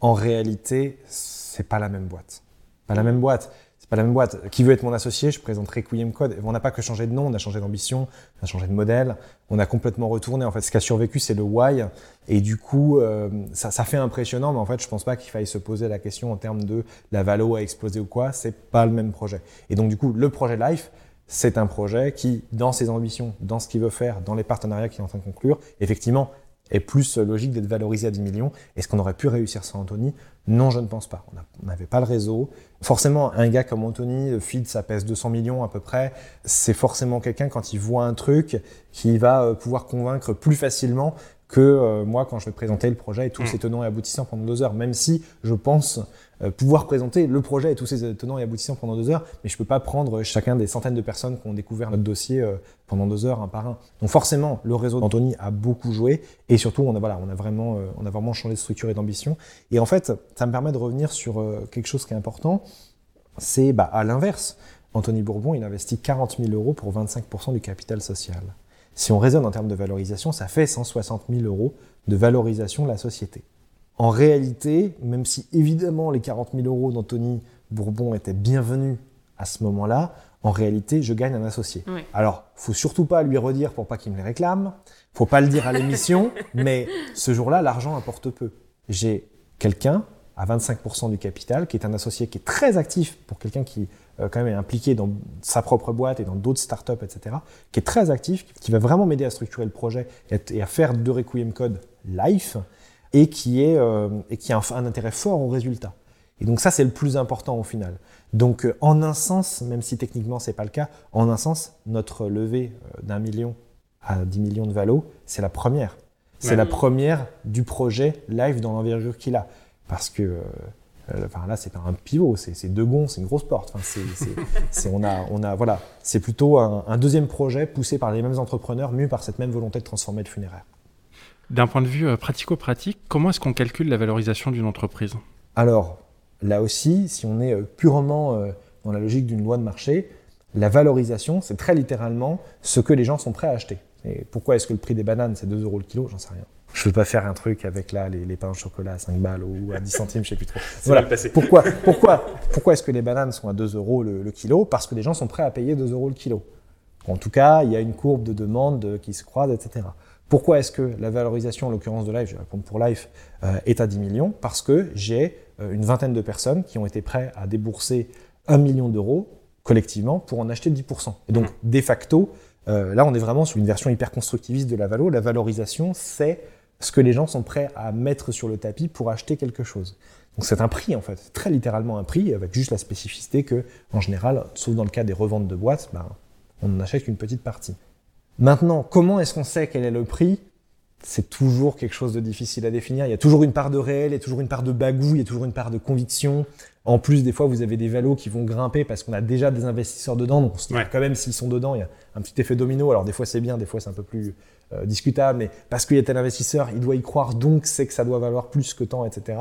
En réalité, c'est pas la même boîte. Pas la même boîte c'est pas la même boîte. Qui veut être mon associé Je présente Requiem Code. On n'a pas que changé de nom, on a changé d'ambition, on a changé de modèle, on a complètement retourné. En fait, ce qui a survécu, c'est le why. Et du coup, euh, ça, ça, fait impressionnant, mais en fait, je pense pas qu'il faille se poser la question en termes de la valo a explosé ou quoi. C'est pas le même projet. Et donc, du coup, le projet Life, c'est un projet qui, dans ses ambitions, dans ce qu'il veut faire, dans les partenariats qu'il est en train de conclure, effectivement, est plus logique d'être valorisé à 10 millions. Est-ce qu'on aurait pu réussir sans Anthony? Non, je ne pense pas. On n'avait pas le réseau. Forcément, un gars comme Anthony, feed, ça pèse 200 millions à peu près. C'est forcément quelqu'un, quand il voit un truc, qui va euh, pouvoir convaincre plus facilement que euh, moi quand je vais présenter le projet et tous ses mm. tenants et aboutissants pendant deux heures. Même si je pense euh, pouvoir présenter le projet et tous ses tenants et aboutissants pendant deux heures, mais je peux pas prendre chacun des centaines de personnes qui ont découvert notre dossier pendant deux heures un par un. Donc forcément, le réseau d'Anthony a beaucoup joué et surtout on a voilà, on a vraiment on a vraiment changé de structure et d'ambition. Et en fait, ça me permet de revenir sur quelque chose qui est important c'est bah, à l'inverse. Anthony Bourbon, il investit 40 000 euros pour 25% du capital social. Si on raisonne en termes de valorisation, ça fait 160 000 euros de valorisation de la société. En réalité, même si évidemment les 40 000 euros d'Anthony Bourbon étaient bienvenus à ce moment-là, en réalité, je gagne un associé. Alors, Alors, faut surtout pas lui redire pour pas qu'il me les réclame. Faut pas le dire à l'émission, mais ce jour-là, l'argent importe peu. J'ai quelqu'un à 25% du capital, qui est un associé qui est très actif pour quelqu'un qui quand même est impliqué dans sa propre boîte et dans d'autres startups, etc., qui est très actif, qui va vraiment m'aider à structurer le projet et à, faire de Requiem Code life, et qui, est, euh, et qui a un, intérêt fort au résultat. Et donc ça, c'est le plus important au final. Donc euh, en un sens, même si techniquement c'est pas le cas, en un sens, notre levée d'un million à 10 millions de valo, c'est la première. C'est la première du projet live dans l'envergure qu'il a. Parce que euh, enfin, là, c'est pas un pivot, c'est deux gonds, c'est une grosse porte. Enfin, c'est, on a, on a, voilà, c'est plutôt un, un, deuxième projet poussé par les mêmes entrepreneurs, mu par cette même volonté de transformer le funéraire. D'un point de vue euh, pratico-pratique, comment est-ce qu'on calcule la valorisation d'une entreprise? Alors, là aussi, si on est euh, purement dans la logique d'une loi de marché, la valorisation, c'est très littéralement ce que les gens sont prêts à acheter. Et pourquoi est-ce que le prix des bananes, c'est 2 euros le kilo? J'en sais rien. Je ne veux pas faire un truc avec là, les, pains au chocolat à 5 balles ou à 10 centimes, je sais plus trop. voilà. Pourquoi, pourquoi, pourquoi est-ce que les bananes sont à 2 euros le, kilo? Parce que les gens sont prêts à payer 2 euros le kilo. En tout cas, il y a une courbe de demande qui se croise, etc. Pourquoi est-ce que la valorisation, en l'occurrence de Life, je vais répondre pour Life, euh, est à 10 millions? Parce que j'ai euh, une vingtaine de personnes qui ont été prêts à débourser 1 million d'euros collectivement pour en acheter 10%. Et donc, de facto, euh, là, on est vraiment sur une version hyper constructiviste de la valo. La valorisation, c'est ce que les gens sont prêts à mettre sur le tapis pour acheter quelque chose. Donc c'est un prix en fait, très littéralement un prix, avec juste la spécificité que, en général, sauf dans le cas des reventes de boîtes, ben, on n'en achète qu'une petite partie. Maintenant, comment est-ce qu'on sait quel est le prix? C'est toujours quelque chose de difficile à définir. Il y a toujours une part de réel, il y a toujours une part de bagou, il y a toujours une part de conviction. En plus, des fois, vous avez des valos qui vont grimper parce qu'on a déjà des investisseurs dedans. Donc, quand même, s'ils sont dedans, il y a un petit effet domino. Alors, des fois, c'est bien, des fois, c'est un peu plus euh, discutable. Mais parce qu'il y a tel investisseur, il doit y croire, donc c'est que ça doit valoir plus que tant, etc.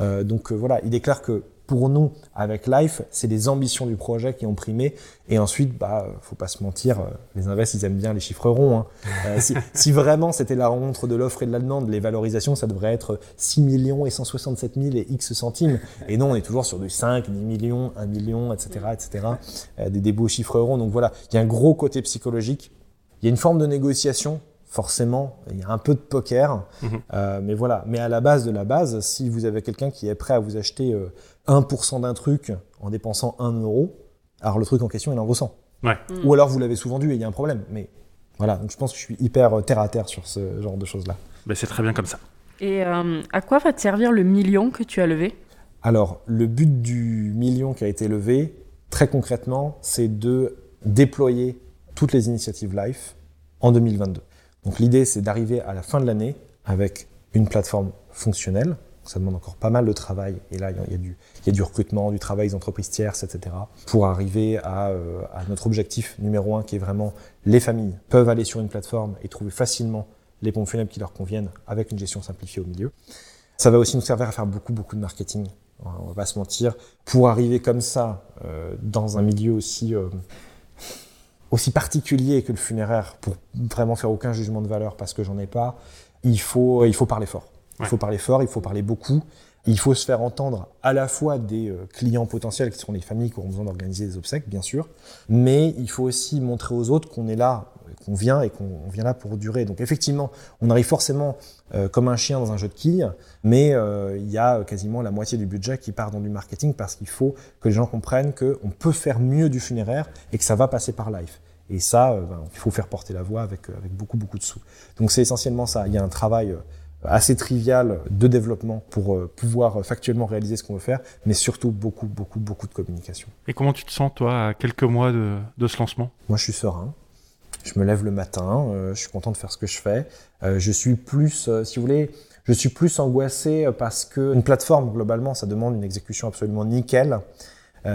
Euh, donc, euh, voilà, il est clair que pour nous, avec Life, c'est les ambitions du projet qui ont primé. Et ensuite, bah, faut pas se mentir, euh, les invests, ils aiment bien les chiffres ronds. Hein. Euh, si, vraiment c'était la rencontre de l'offre et de la demande, les valorisations, ça devrait être 6 millions et 167 000 et X centimes. Et non, on est toujours sur du 5, 10 millions, 1 million, etc., etc. Euh, des, des beaux chiffres ronds. Donc voilà, il y a un gros côté psychologique. Il y a une forme de négociation forcément, il y a un peu de poker, mhm. euh, mais voilà. Mais à la base de la base, si vous avez quelqu'un qui est prêt à vous acheter 1% euh, d'un truc en dépensant 1 euro, alors le truc en question, il en vaut 100. Ou alors vous l'avez sous-vendu et il y a un problème. Mais voilà, donc je pense que je suis hyper euh, terre à terre sur ce genre de choses-là. Ben c'est très bien comme ça. Et à quoi va te servir le million que tu as levé? Alors, le but du million qui a été levé, très concrètement, c'est de déployer toutes les initiatives Life en 2022. Donc l'idée, c'est d'arriver à la fin de l'année avec une plateforme fonctionnelle. Ça demande encore pas mal de travail. Et là, il y, a du, il y a du recrutement, du travail des entreprises tierces, etc. Pour arriver à, euh, à, notre objectif numéro un, qui est vraiment les familles peuvent aller sur une plateforme et trouver facilement les pompes funèbres qui leur conviennent avec une gestion simplifiée au milieu. Ça va aussi nous servir à faire beaucoup, beaucoup de marketing. On va pas se mentir. Pour arriver comme ça, euh, dans un milieu aussi... Euh, aussi particulier que le funéraire pour vraiment faire aucun jugement de valeur parce que j'en ai pas, il faut, il faut parler fort. Il faut parler fort, il faut parler beaucoup. Il faut se faire entendre à la fois des euh, clients potentiels qui seront les familles qui auront besoin d'organiser des obsèques, bien sûr, mais il faut aussi montrer aux autres qu'on est là, qu'on vient et qu'on vient là pour durer. Donc effectivement, on arrive forcément euh, comme un chien dans un jeu de quilles, mais euh, il y a quasiment la moitié du budget qui part dans du marketing parce qu'il faut que les gens comprennent qu'on peut faire mieux du funéraire et que ça va passer par live. Et ça, ben, il faut faire porter la voix avec, avec beaucoup, beaucoup de sous. Donc c'est essentiellement ça. Il y a un travail assez trivial de développement pour euh, pouvoir factuellement réaliser ce qu'on veut faire, mais surtout beaucoup, beaucoup, beaucoup de communication. Et comment tu te sens, toi, à quelques mois de, de ce lancement? Moi, je suis serein. Je me lève le matin, euh, je suis content de faire ce que je fais. Euh, je suis plus, si vous voulez, je suis plus angoissé parce que une plateforme, globalement, ça demande une exécution absolument nickel.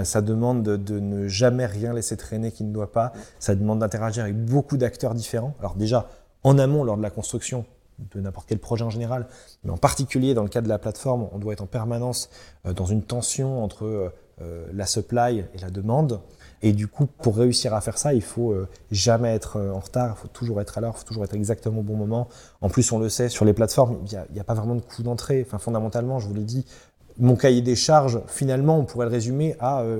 ça demande de, de, ne jamais rien laisser traîner qui ne doit pas. Ça demande d'interagir avec beaucoup d'acteurs différents. Alors déjà, en amont, lors de la construction, de n'importe quel projet en général, mais en particulier dans le cas de la plateforme, on doit être en permanence euh, dans une tension entre euh, euh, la supply et la demande. Et du coup, pour réussir à faire ça, il faut jamais être en retard, il faut toujours être à l'heure, il faut toujours être exactement au bon moment. En plus, on le sait, sur les plateformes, il n'y a, pas vraiment de coût d'entrée. Enfin, fondamentalement, je vous l'ai dit, mon cahier des charges, finalement, on pourrait le résumer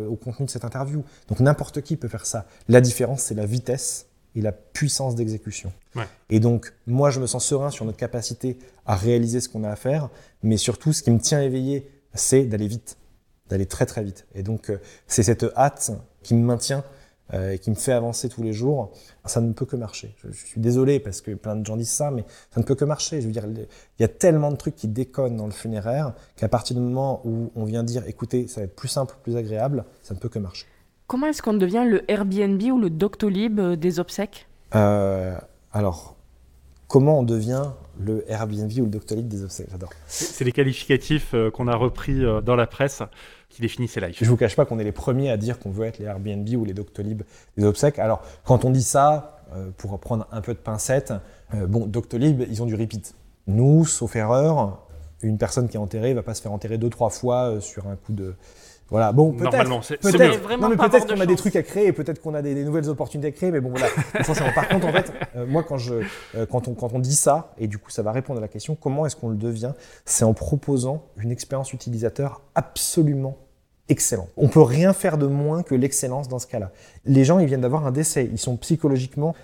au contenu de cette interview. Donc n'importe qui peut faire ça. La différence, c'est la vitesse et la puissance d'exécution. Et donc, moi, je me sens serein sur notre capacité à réaliser ce qu'on a à faire, mais surtout, ce qui me tient éveillé, c'est d'aller vite, d'aller très très vite. Et donc, euh, c'est cette hâte qui me maintient euh, et qui me fait avancer tous les jours. Ça ne peut que marcher. Je, suis désolé parce que plein de gens disent ça, mais ça ne peut que marcher. Je veux dire, il y a tellement de trucs qui déconnent dans le funéraire qu'à partir du moment où on vient dire, écoutez, ça va être plus simple, plus agréable, ça ne peut que marcher. Comment est-ce qu'on devient le Airbnb ou le Doctolib euh, des obsèques? Euh, Alors, comment on devient le Airbnb ou le Doctolib des obsèques? J'adore. C'est les qualificatifs euh, qu'on a repris euh, dans la presse qui définissent ces lives. Je vous cache pas qu'on est les premiers à dire qu'on veut être les Airbnb ou les Doctolib des obsèques. Alors, quand on dit ça, euh, pour prendre un peu de pincette, bon, Doctolib, ils ont du repeat. Nous, sauf erreur, une personne qui est enterrée va pas se faire enterrer deux, trois fois sur un coup de, voilà, bon, peut-être. Normalement, c'est peut peut-être qu'on a des trucs à créer, peut-être qu'on a des, nouvelles opportunités à créer, mais bon, voilà. Par contre, en fait, euh, moi, quand, je, euh, quand, on, quand on dit ça, et du coup, ça va répondre à la question comment est-ce qu'on le devient C'est en proposant une expérience utilisateur absolument excellente. On peut rien faire de moins que l'excellence dans ce cas-là. Les gens, ils viennent d'avoir un décès, ils sont psychologiquement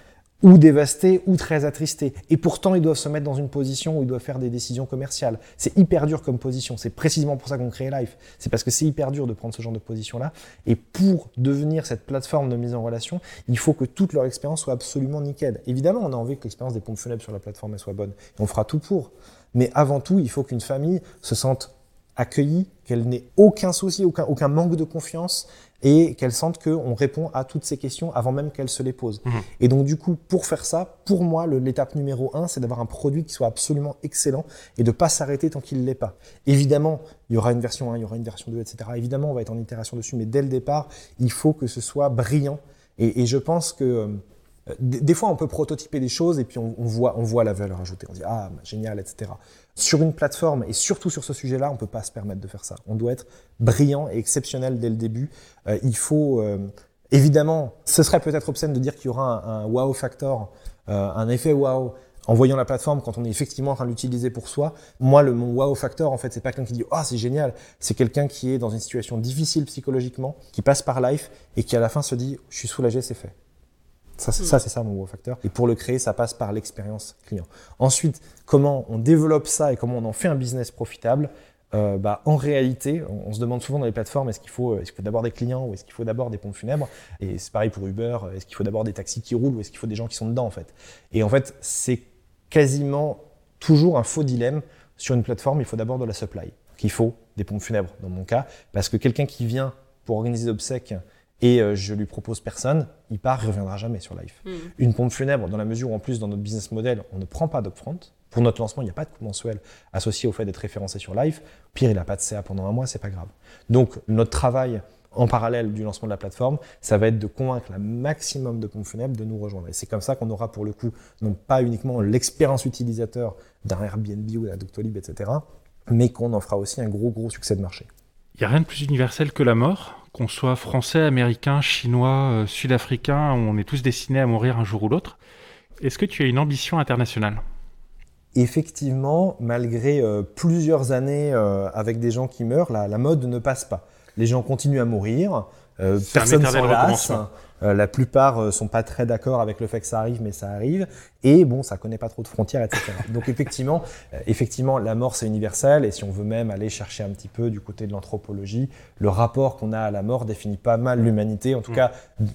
ou dévastés ou très attristés. Et pourtant, ils doivent se mettre dans une position où ils doivent faire des décisions commerciales. C'est hyper dur comme position. C'est précisément pour ça qu'on crée Life. C'est parce que c'est hyper dur de prendre ce genre de position-là. Et pour devenir cette plateforme de mise en relation, il faut que toute leur expérience soit absolument nickel. Évidemment, on a envie que l'expérience des pompes funèbres sur la plateforme soit bonne. Et on fera tout pour. Mais avant tout, il faut qu'une famille se sente accueillie, qu'elle n'ait aucun souci, aucun, aucun manque de confiance, et qu'elle sente qu'on répond à toutes ces questions avant même qu'elle se les pose. Mhm. Et donc du coup, pour faire ça, pour moi, l'étape numéro un, c'est d'avoir un produit qui soit absolument excellent et de pas s'arrêter tant qu'il ne l'est pas. Évidemment, il y aura une version 1, il y aura une version 2, etc. Évidemment, on va être en itération dessus, mais dès le départ, il faut que ce soit brillant. Et, et je pense que euh, des fois, on peut prototyper des choses et puis on, voit, la valeur ajoutée. On dit ah génial, etc. Sur une plateforme et surtout sur ce sujet-là, on peut pas se permettre de faire ça. On doit être brillant et exceptionnel dès le début. Euh, il faut euh, évidemment, ce serait peut-être obscène de dire qu'il y aura un, wow factor, euh, un effet wow en voyant la plateforme quand on est effectivement en train de l'utiliser pour soi. Moi, le mon wow factor, en fait, c'est pas quelqu'un qui dit ah oh, c'est génial. C'est quelqu'un qui est dans une situation difficile psychologiquement, qui passe par life et qui à la fin se dit je suis soulagé, c'est fait. Ça, ça c'est ça mon wow factor. Et pour le créer, ça passe par l'expérience client. Ensuite, comment on développe ça et comment on en fait un business profitable euh, bah, en réalité, on, se demande souvent dans les plateformes est-ce qu'il faut, est faut d'abord des clients ou est-ce qu'il faut d'abord des pompes funèbres? Et c'est pareil pour Uber est-ce qu'il faut d'abord des taxis qui roulent ou est-ce qu'il faut des gens qui sont dedans en fait? Et en fait, c'est quasiment toujours un faux dilemme. Sur une plateforme, il faut d'abord de la supply. qu'il faut des pompes funèbres dans mon cas, parce que quelqu'un qui vient pour organiser des obsèques et euh, je lui propose personne, il part, il reviendra jamais sur Life. Hmm. Une pompe funèbre, dans la mesure où en plus dans notre business model, on ne prend pas d'upfront. Pour notre lancement, il n'y a pas de coût mensuel associé au fait d'être référencé sur Life. Pire, il n'a pas de CA pendant un mois, c'est pas grave. Donc notre travail en parallèle du lancement de la plateforme, ça va être de convaincre un maximum de pompes funèbres de nous rejoindre. Et c'est comme ça qu'on aura pour le coup non pas uniquement l'expérience utilisateur d'un Airbnb ou d'un Doctolib, etc., mais qu'on en fera aussi un gros gros succès de marché. Il n'y a rien de plus universel que la mort qu'on soit français, américain, chinois, euh, sud-africain, on est tous destinés à mourir un jour ou l'autre. Est-ce que tu as une ambition internationale? Effectivement, malgré euh, plusieurs années euh, avec des gens qui meurent, la, mode ne passe pas. Les gens continuent à mourir, personne s'en lasse. Euh, la plupart euh, sont pas très d'accord avec le fait que ça arrive, mais ça arrive. Et bon, ça connaît pas trop de frontières, etc. Donc effectivement, euh, effectivement, la mort c'est universel. Et si on veut même aller chercher un petit peu du côté de l'anthropologie, le rapport qu'on a à la mort définit pas mal l'humanité. En tout mm. cas,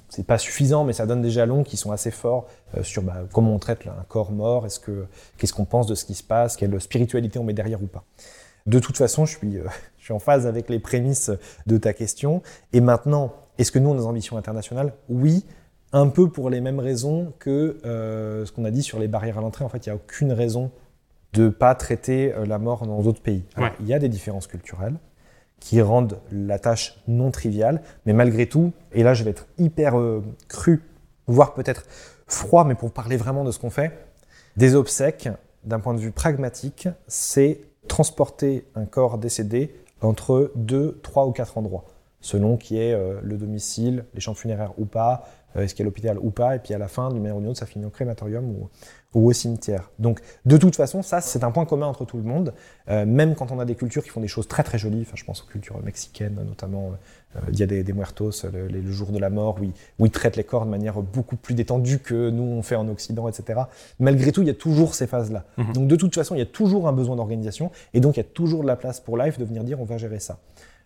c'est pas suffisant, mais ça donne des jalons qui sont assez forts sur bah, comment on traite un corps mort. Est-ce que qu'est-ce qu'on pense de ce qui se passe, quelle spiritualité on met derrière ou pas? De toute façon, je suis, je suis en phase avec les prémices de ta question. Et maintenant, est-ce que nous, on a des ambitions internationales Oui, un peu pour les mêmes raisons que euh, ce qu'on a dit sur les barrières à l'entrée. En fait, il n'y a aucune raison de ne pas traiter euh, la mort dans d'autres pays. Il y a des différences culturelles qui rendent la tâche non triviale, mais malgré tout, et là je vais être hyper euh, cru, voire peut-être froid, mais pour parler vraiment de ce qu'on fait, des obsèques, d'un point de vue pragmatique, c'est transporter un corps décédé entre deux, trois ou quatre endroits selon qui est euh, le domicile, les champs funéraires ou pas, euh, est-ce qu'il y a l'hôpital ou pas, et puis à la fin, d'une manière ou d'une autre, ça finit au crématorium ou, au cimetière. Donc, de toute façon, ça, c'est un point commun entre tout le monde, euh, même quand on a des cultures qui font des choses très très jolies, enfin, je pense aux cultures mexicaines notamment, il y a des, muertos, le, jour de la mort, où ils, où ils, traitent les corps de manière beaucoup plus détendue que nous on fait en Occident, etc. Malgré tout, il y a toujours ces phases-là. Mhm. Donc, de toute façon, il y a toujours un besoin d'organisation, et donc il y a toujours de la place pour Life de venir dire on va gérer ça.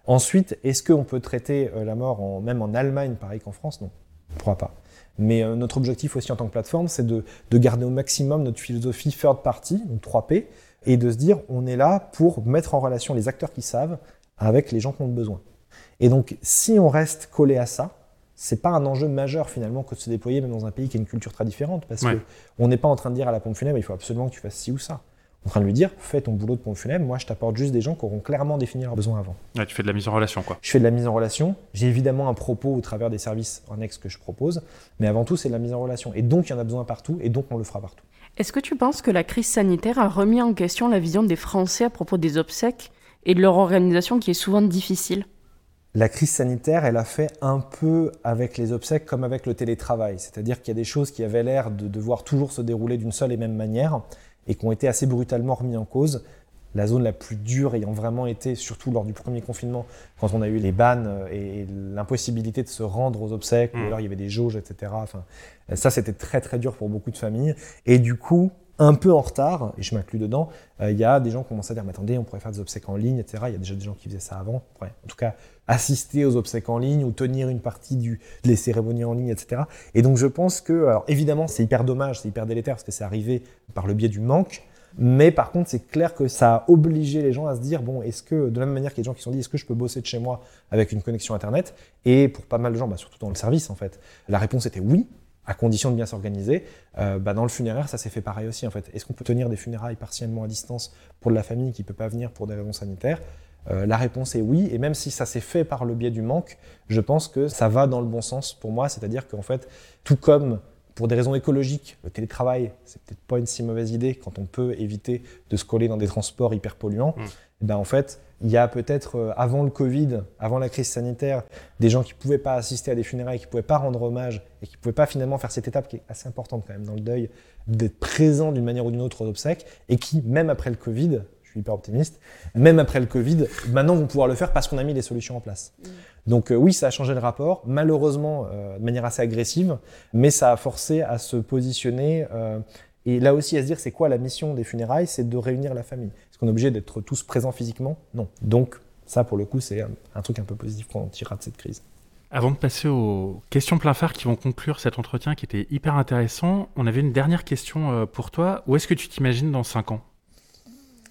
Ensuite, est-ce qu'on peut traiter euh, la mort en, même en Allemagne pareil qu'en France? Non, on ne pourra pas. Mais euh, notre objectif aussi en tant que plateforme, c'est de, garder au maximum notre philosophie third party, donc 3P, et de se dire on est là pour mettre en relation les acteurs qui savent avec les gens qui ont besoin. Et donc, si on reste collé à ça, c'est pas un enjeu majeur finalement que de se déployer même dans un pays qui a une culture très différente, parce qu'on n'est pas en train de dire à la pompe funèbre il faut absolument que tu fasses ci ou ça. En train de lui dire fais ton boulot de pompe funèbre, moi je t'apporte juste des gens qui auront clairement défini leurs besoins avant. tu fais de la mise en relation quoi. Je fais de la mise en relation, j'ai évidemment un propos au travers des services annexes que je propose, mais avant tout c'est de la mise en relation. Et donc il y en a besoin partout et donc on le fera partout. Est-ce que tu penses que la crise sanitaire a remis en question la vision des Français à propos des obsèques et de leur organisation qui est souvent difficile? La crise sanitaire, elle a fait un peu avec les obsèques comme avec le télétravail. C'est-à-dire qu'il y a des choses qui avaient l'air de devoir toujours se dérouler d'une seule et même manière et qui ont été assez brutalement remis en cause. La zone la plus dure ayant vraiment été, surtout lors du premier confinement, quand on a eu les bannes euh, et l'impossibilité de se rendre aux obsèques, ou mmh. alors il y avait des jauges, etc. Enfin, ça, c'était très très dur pour beaucoup de familles. Et du coup, un peu en retard, et je m'inclus dedans, euh, il y a des gens qui commencent à dire, mais attendez, on pourrait faire des obsèques en ligne, etc. Il y a déjà des gens qui faisaient ça avant. en tout cas, assister aux obsèques en ligne ou tenir une partie des cérémonies en ligne, etc. Et donc je pense que, évidemment, c'est hyper dommage, c'est hyper délétère parce que c'est arrivé par le biais du manque. Mais par contre, c'est clair que ça a obligé les gens à se dire bon, est-ce que, de la même manière qu'il y a des gens qui se sont dit, est-ce que je peux bosser de chez moi avec une connexion Internet? Et pour pas mal de gens, bah, surtout dans le service en fait, la réponse était oui à condition de bien s'organiser. Euh, bah dans le funéraire, ça s'est fait pareil aussi en fait. Est-ce qu'on peut tenir des funérailles partiellement à distance pour la famille qui peut pas venir pour des raisons sanitaires? Euh, La réponse est oui, et même si ça s'est fait par le biais du manque, je pense que ça va dans le bon sens pour moi, c'est-à-dire qu'en fait, tout comme pour des raisons écologiques, le télétravail, c'est peut-être pas une si mauvaise idée quand on peut éviter de se coller dans des transports hyper polluants. Mm. Eh ben en fait, il y a peut-être euh, avant le Covid, avant la crise sanitaire, des gens qui ne pouvaient pas assister à des funérailles, qui ne pouvaient pas rendre hommage et qui ne pouvaient pas finalement faire cette étape qui est assez importante quand même dans le deuil, d'être présent d'une manière ou d'une autre aux obsèques et qui, même après le Covid, je suis hyper optimiste, même après le Covid, maintenant vont pouvoir le faire parce qu'on a mis les solutions en place. Mm. Donc euh, oui, ça a changé le rapport, malheureusement euh, de manière assez agressive, mais ça a forcé à se positionner et là aussi à se dire c'est quoi la mission des funérailles, c'est de réunir la famille. On est obligé d'être tous présents physiquement? Non. Donc, ça, pour le coup, c'est un, truc un peu positif qu'on tirera de cette crise. Avant de passer aux questions plein phare qui vont conclure cet entretien qui était hyper intéressant, on avait une dernière question euh, pour toi. Où est-ce que tu t'imagines dans 5 ans?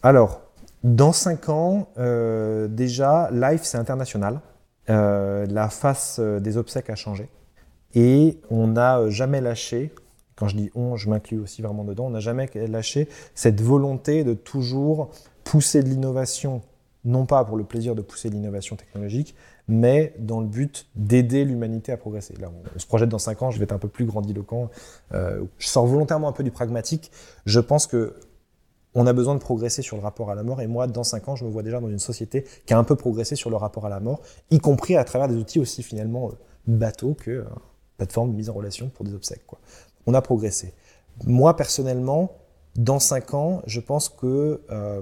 Alors, dans 5 ans, euh, déjà, Life, c'est international. Euh, la face des obsèques a changé. Et on n'a jamais lâché, quand je dis on, je m'inclus aussi vraiment dedans, on n'a jamais lâché cette volonté de toujours pousser de l'innovation, non pas pour le plaisir de pousser de l'innovation technologique, mais dans le but d'aider l'humanité à progresser. Là, on, se projette dans 5 ans, je vais être un peu plus grandiloquent. Euh, je sors volontairement un peu du pragmatique. Je pense que on a besoin de progresser sur le rapport à la mort. Et moi, dans 5 ans, je me vois déjà dans une société qui a un peu progressé sur le rapport à la mort, y compris à travers des outils aussi finalement euh, bateaux que euh, plateforme de mise en relation pour des obsèques. Quoi on a progressé. Moi, personnellement, dans 5 ans, je pense que euh,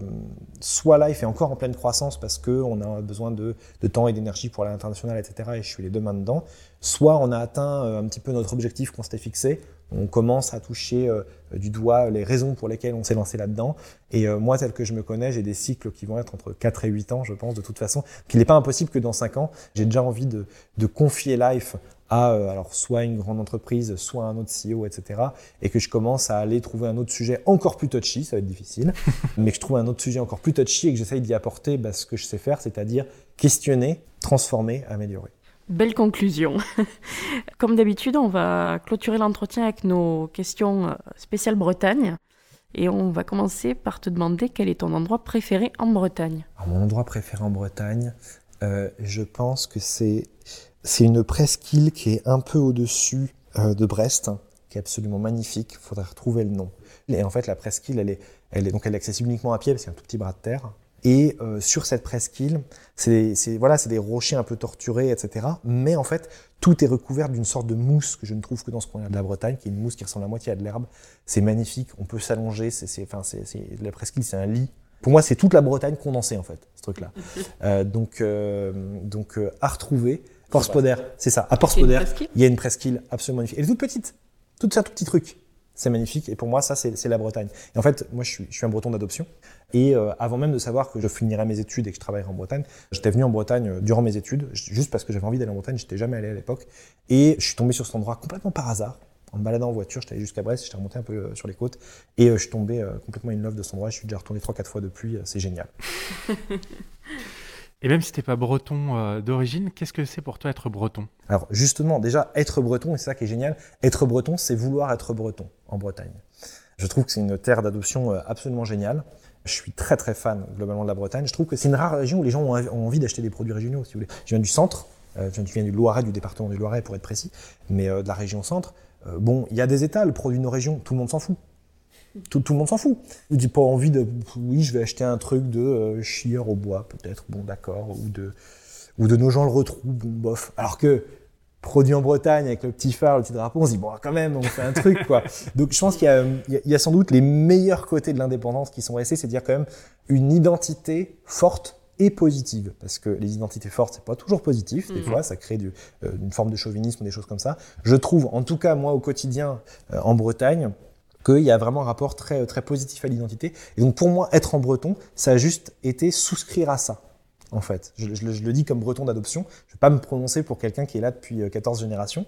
soit Life est encore en pleine croissance parce qu'on a besoin de, temps et d'énergie pour l'international, etc. Et je suis les deux mains dedans. Soit on a atteint euh, un petit peu notre objectif qu'on s'était fixé. On commence à toucher euh, du doigt les raisons pour lesquelles on s'est lancé là-dedans. Et moi, tel que je me connais, j'ai des cycles qui vont être entre 4 et 8 ans, je pense, de toute façon. Qu'il n'est pas impossible que dans 5 ans, j'ai déjà envie de, de confier Life à euh, alors soit une grande entreprise, soit un autre CEO, etc. Et que je commence à aller trouver un autre sujet encore plus touchy, ça va être difficile, mais que je trouve un autre sujet encore plus touchy et que j'essaye d'y apporter bah, ce que je sais faire, c'est-à-dire questionner, transformer, améliorer. Belle conclusion. Comme d'habitude, on va clôturer l'entretien avec nos questions euh, spéciales Bretagne. Et on va commencer par te demander quel est ton endroit préféré en Bretagne. mon endroit préféré en Bretagne, euh, je pense que c'est c'est une presqu'île qui est un peu au-dessus euh, de Brest, qui est absolument magnifique. Il faudrait retrouver le nom. Et en fait, la presqu'île, elle est, elle est, donc elle est accessible uniquement à pied parce qu'il y a un tout petit bras de terre. Et euh, sur cette presqu'île, c'est voilà, c'est des rochers un peu torturés, etc. Mais en fait, tout est recouvert d'une sorte de mousse que je ne trouve que dans ce coin de la Bretagne, qui est une mousse qui ressemble à moitié à de l'herbe. C'est magnifique. On peut s'allonger. C'est, enfin, c'est, la presqu'île, c'est un lit. Pour moi, c'est toute la Bretagne condensée en fait, ce truc-là. Euh, donc, donc à retrouver. Porspoder, c'est ça. À Porspoder, il y a une presqu'île absolument magnifique. Elle est toute petite, tout ça, tout petit truc. C'est magnifique. Et pour moi, ça, c'est la Bretagne. Et en fait, moi, je suis, un breton d'adoption. Et euh, avant même de savoir que je finirais mes études et que je travaillerais en Bretagne, j'étais venu en Bretagne euh, durant mes études, juste parce que j'avais envie d'aller en Bretagne. J'étais jamais allé à l'époque. Et je suis tombé sur cet endroit complètement par hasard. En me baladant en voiture, j'étais allé jusqu'à Brest, j'étais remonté un peu euh, sur les côtes. Et je suis tombé complètement in love de cet endroit. Je suis déjà retourné 3-4 fois depuis. c'est génial. Et même si tu n'es pas breton euh, d'origine, qu'est-ce que c'est pour toi être breton? Alors justement, déjà, être breton, et c'est ça qui est génial, être breton, c'est vouloir être breton en Bretagne. Je trouve que c'est une terre d'adoption absolument géniale. Je suis très très fan globalement de la Bretagne. Je trouve que c'est une rare région où les gens ont envie d'acheter des produits régionaux, si vous voulez. Je viens du centre, je viens du Loiret, du département du Loiret pour être précis, mais de la région centre. bon, il y a des étals, produits de nos régions, tout le monde s'en fout. Tout, le monde s'en fout. Je dis pas envie de. Oui, je vais acheter un truc de euh, chieur au bois, peut-être, bon, d'accord, ou de, ou de nos gens le retrouvent, bon, bof. Alors que produit en Bretagne avec le petit phare, le petit drapeau, on se dit, bon, quand même, on fait un truc, quoi. Donc, je pense qu'il y, a sans doute les meilleurs côtés de l'indépendance qui sont restés, c'est-à-dire quand même une identité forte et positive. Parce que les identités fortes, c'est pas toujours positif. Des mhm. fois, ça crée du, euh, une forme de chauvinisme, des choses comme ça. Je trouve, en tout cas, moi, au quotidien, euh, en Bretagne, qu'il y a vraiment un rapport très, très positif à l'identité. Et donc pour moi, être en breton, ça a juste été souscrire à ça, en fait. Je, le dis comme breton d'adoption, je ne vais pas me prononcer pour quelqu'un qui est là depuis 14 euh, générations,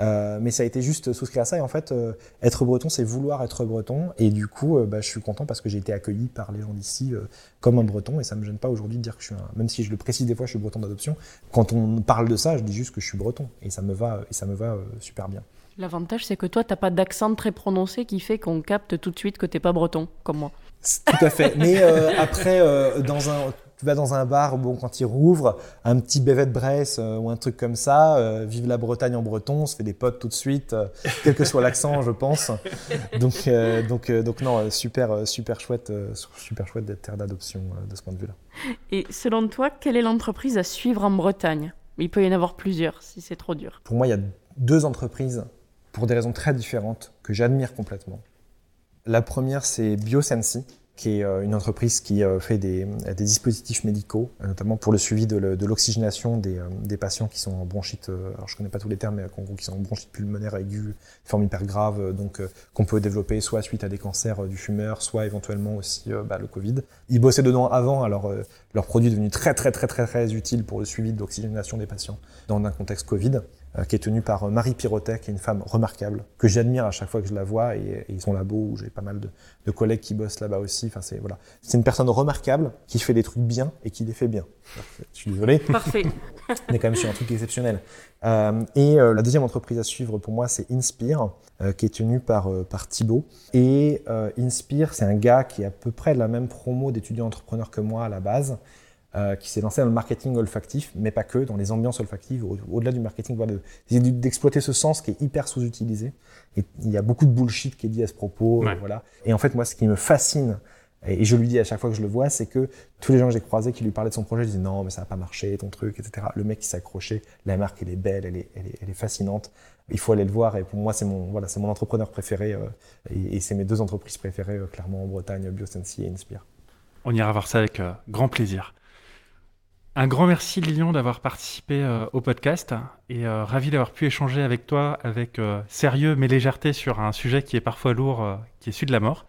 euh, mais ça a été juste souscrire à ça. Et en fait, euh, être breton, c'est vouloir être breton. Et du coup, bah, je suis content parce que j'ai été accueilli par les gens d'ici comme un breton. Et ça ne me gêne pas aujourd'hui de dire que je suis un... Même si je le précise des fois, je suis breton d'adoption. Quand on parle de ça, je dis juste que je suis breton. Et ça me va, et ça me va super bien. L'avantage, c'est que toi, tu n'as pas d'accent très prononcé qui fait qu'on capte tout de suite que tu n'es pas breton, comme moi. Tout à fait. Mais euh, après, euh, dans un, tu vas dans un bar, bon, quand il rouvre, un petit bévet de Bresse euh, ou un truc comme ça, vive la Bretagne en breton, on se fait des potes tout de suite, quel que soit l'accent, je pense. Donc, donc, donc non, super, super chouette, super chouette d'être terre d'adoption de ce point de vue-là. Et selon toi, quelle est l'entreprise à suivre en Bretagne? Il peut y en avoir plusieurs si c'est trop dur. Pour moi, il y a deux entreprises pour des raisons très différentes que j'admire complètement. La première, c'est Biosensi, qui est euh, une entreprise qui euh, fait des, dispositifs médicaux, notamment pour le suivi de l'oxygénation des, euh, patients qui sont en bronchite, alors je connais pas tous les termes, mais qui sont en bronchite pulmonaire aiguë, forme hyper grave, donc qu'on peut développer soit suite à des cancers du fumeur, soit éventuellement aussi bah, le Covid. Ils bossaient dedans avant, alors leur produit est devenu très très très très très utile pour le suivi de l'oxygénation des patients dans un contexte Covid. Euh, qui est tenue par euh, Marie Pirotet, qui est une femme remarquable, que j'admire à chaque fois que je la vois, et, et son labo, où j'ai pas mal de, collègues qui bossent là-bas aussi. Enfin, c'est voilà, c'est une personne remarquable qui fait des trucs bien et qui les fait bien. Je suis désolé. Parfait. On est quand même sur un truc exceptionnel. Euh, et la deuxième entreprise à suivre pour moi, c'est Inspire, qui est tenue par, par Thibaut. Et Inspire, c'est un gars qui est à peu près de la même promo d'étudiants entrepreneurs que moi à la base. Euh, qui s'est lancé dans le marketing olfactif, mais pas que, dans les ambiances olfactives, au-delà du marketing, voilà, d'exploiter ce sens qui est hyper sous-utilisé. Et il y a beaucoup de bullshit qui est dit à ce propos, euh, voilà. Et en fait, moi, ce qui me fascine, et je lui dis à chaque fois que je le vois, c'est que tous les gens que j'ai croisés qui lui parlaient de son projet, disaient non, mais ça va pas marcher, ton truc, etc. Le mec, s'est accroché, la marque, elle est belle, elle est, elle est, elle est, fascinante. Il faut aller le voir, et pour moi, c'est mon, voilà, c'est mon entrepreneur préféré, euh, et, et c'est mes deux entreprises préférées, clairement, en Bretagne, BioSensi et Inspire. On ira voir ça avec grand plaisir. Un grand merci Lilian d'avoir participé euh, au podcast et euh, ravi d'avoir pu échanger avec toi avec euh, sérieux mais légèreté sur un sujet qui est parfois lourd, qui est celui de la mort.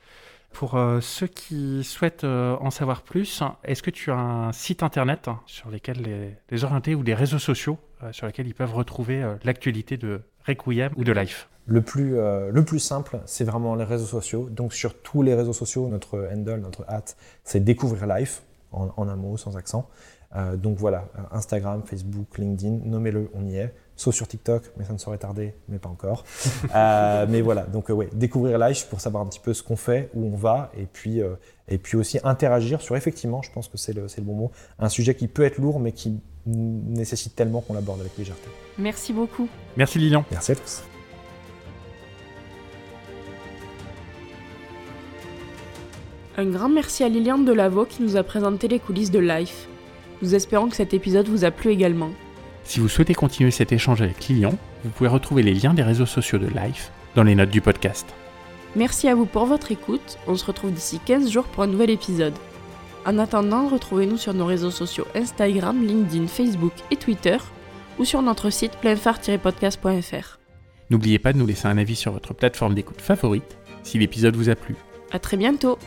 Pour ceux qui souhaitent en savoir plus, est-ce que tu as un site internet sur lequel les, les orienter ou des réseaux sociaux sur lesquels ils peuvent retrouver l'actualité de Requiem ou de Life? Le plus, le plus simple, c'est vraiment les réseaux sociaux. Donc sur tous les réseaux sociaux, notre handle, notre hâte, c'est découvrir Life, en un mot, sans accent. Euh, donc voilà, Instagram, Facebook, LinkedIn, nommez-le, on y est. Sauf sur TikTok, mais ça ne saurait tarder, mais pas encore. Euh, mais voilà, donc euh, ouais, découvrir Live pour savoir un petit peu ce qu'on fait, où on va, et puis, et puis aussi interagir sur, effectivement, je pense que c'est le, le bon mot, un sujet qui peut être lourd, mais qui nécessite tellement qu'on l'aborde avec légèreté. Merci beaucoup. Merci Lilian. Merci à tous. Un grand merci à Liliane Delavaux qui nous a présenté les coulisses de Life. Nous espérons que cet épisode vous a plu également. Si vous souhaitez continuer cet échange avec Lilian, vous pouvez retrouver les liens des réseaux sociaux de Life dans les notes du podcast. Merci à vous pour votre écoute. On se retrouve d'ici 15 jours pour un nouvel épisode. En attendant, retrouvez-nous sur nos réseaux sociaux Instagram, LinkedIn, Facebook et Twitter ou sur notre site pleinphare-podcast.fr. N'oubliez pas de nous laisser un avis sur votre plateforme d'écoute favorite si l'épisode vous a plu. À très bientôt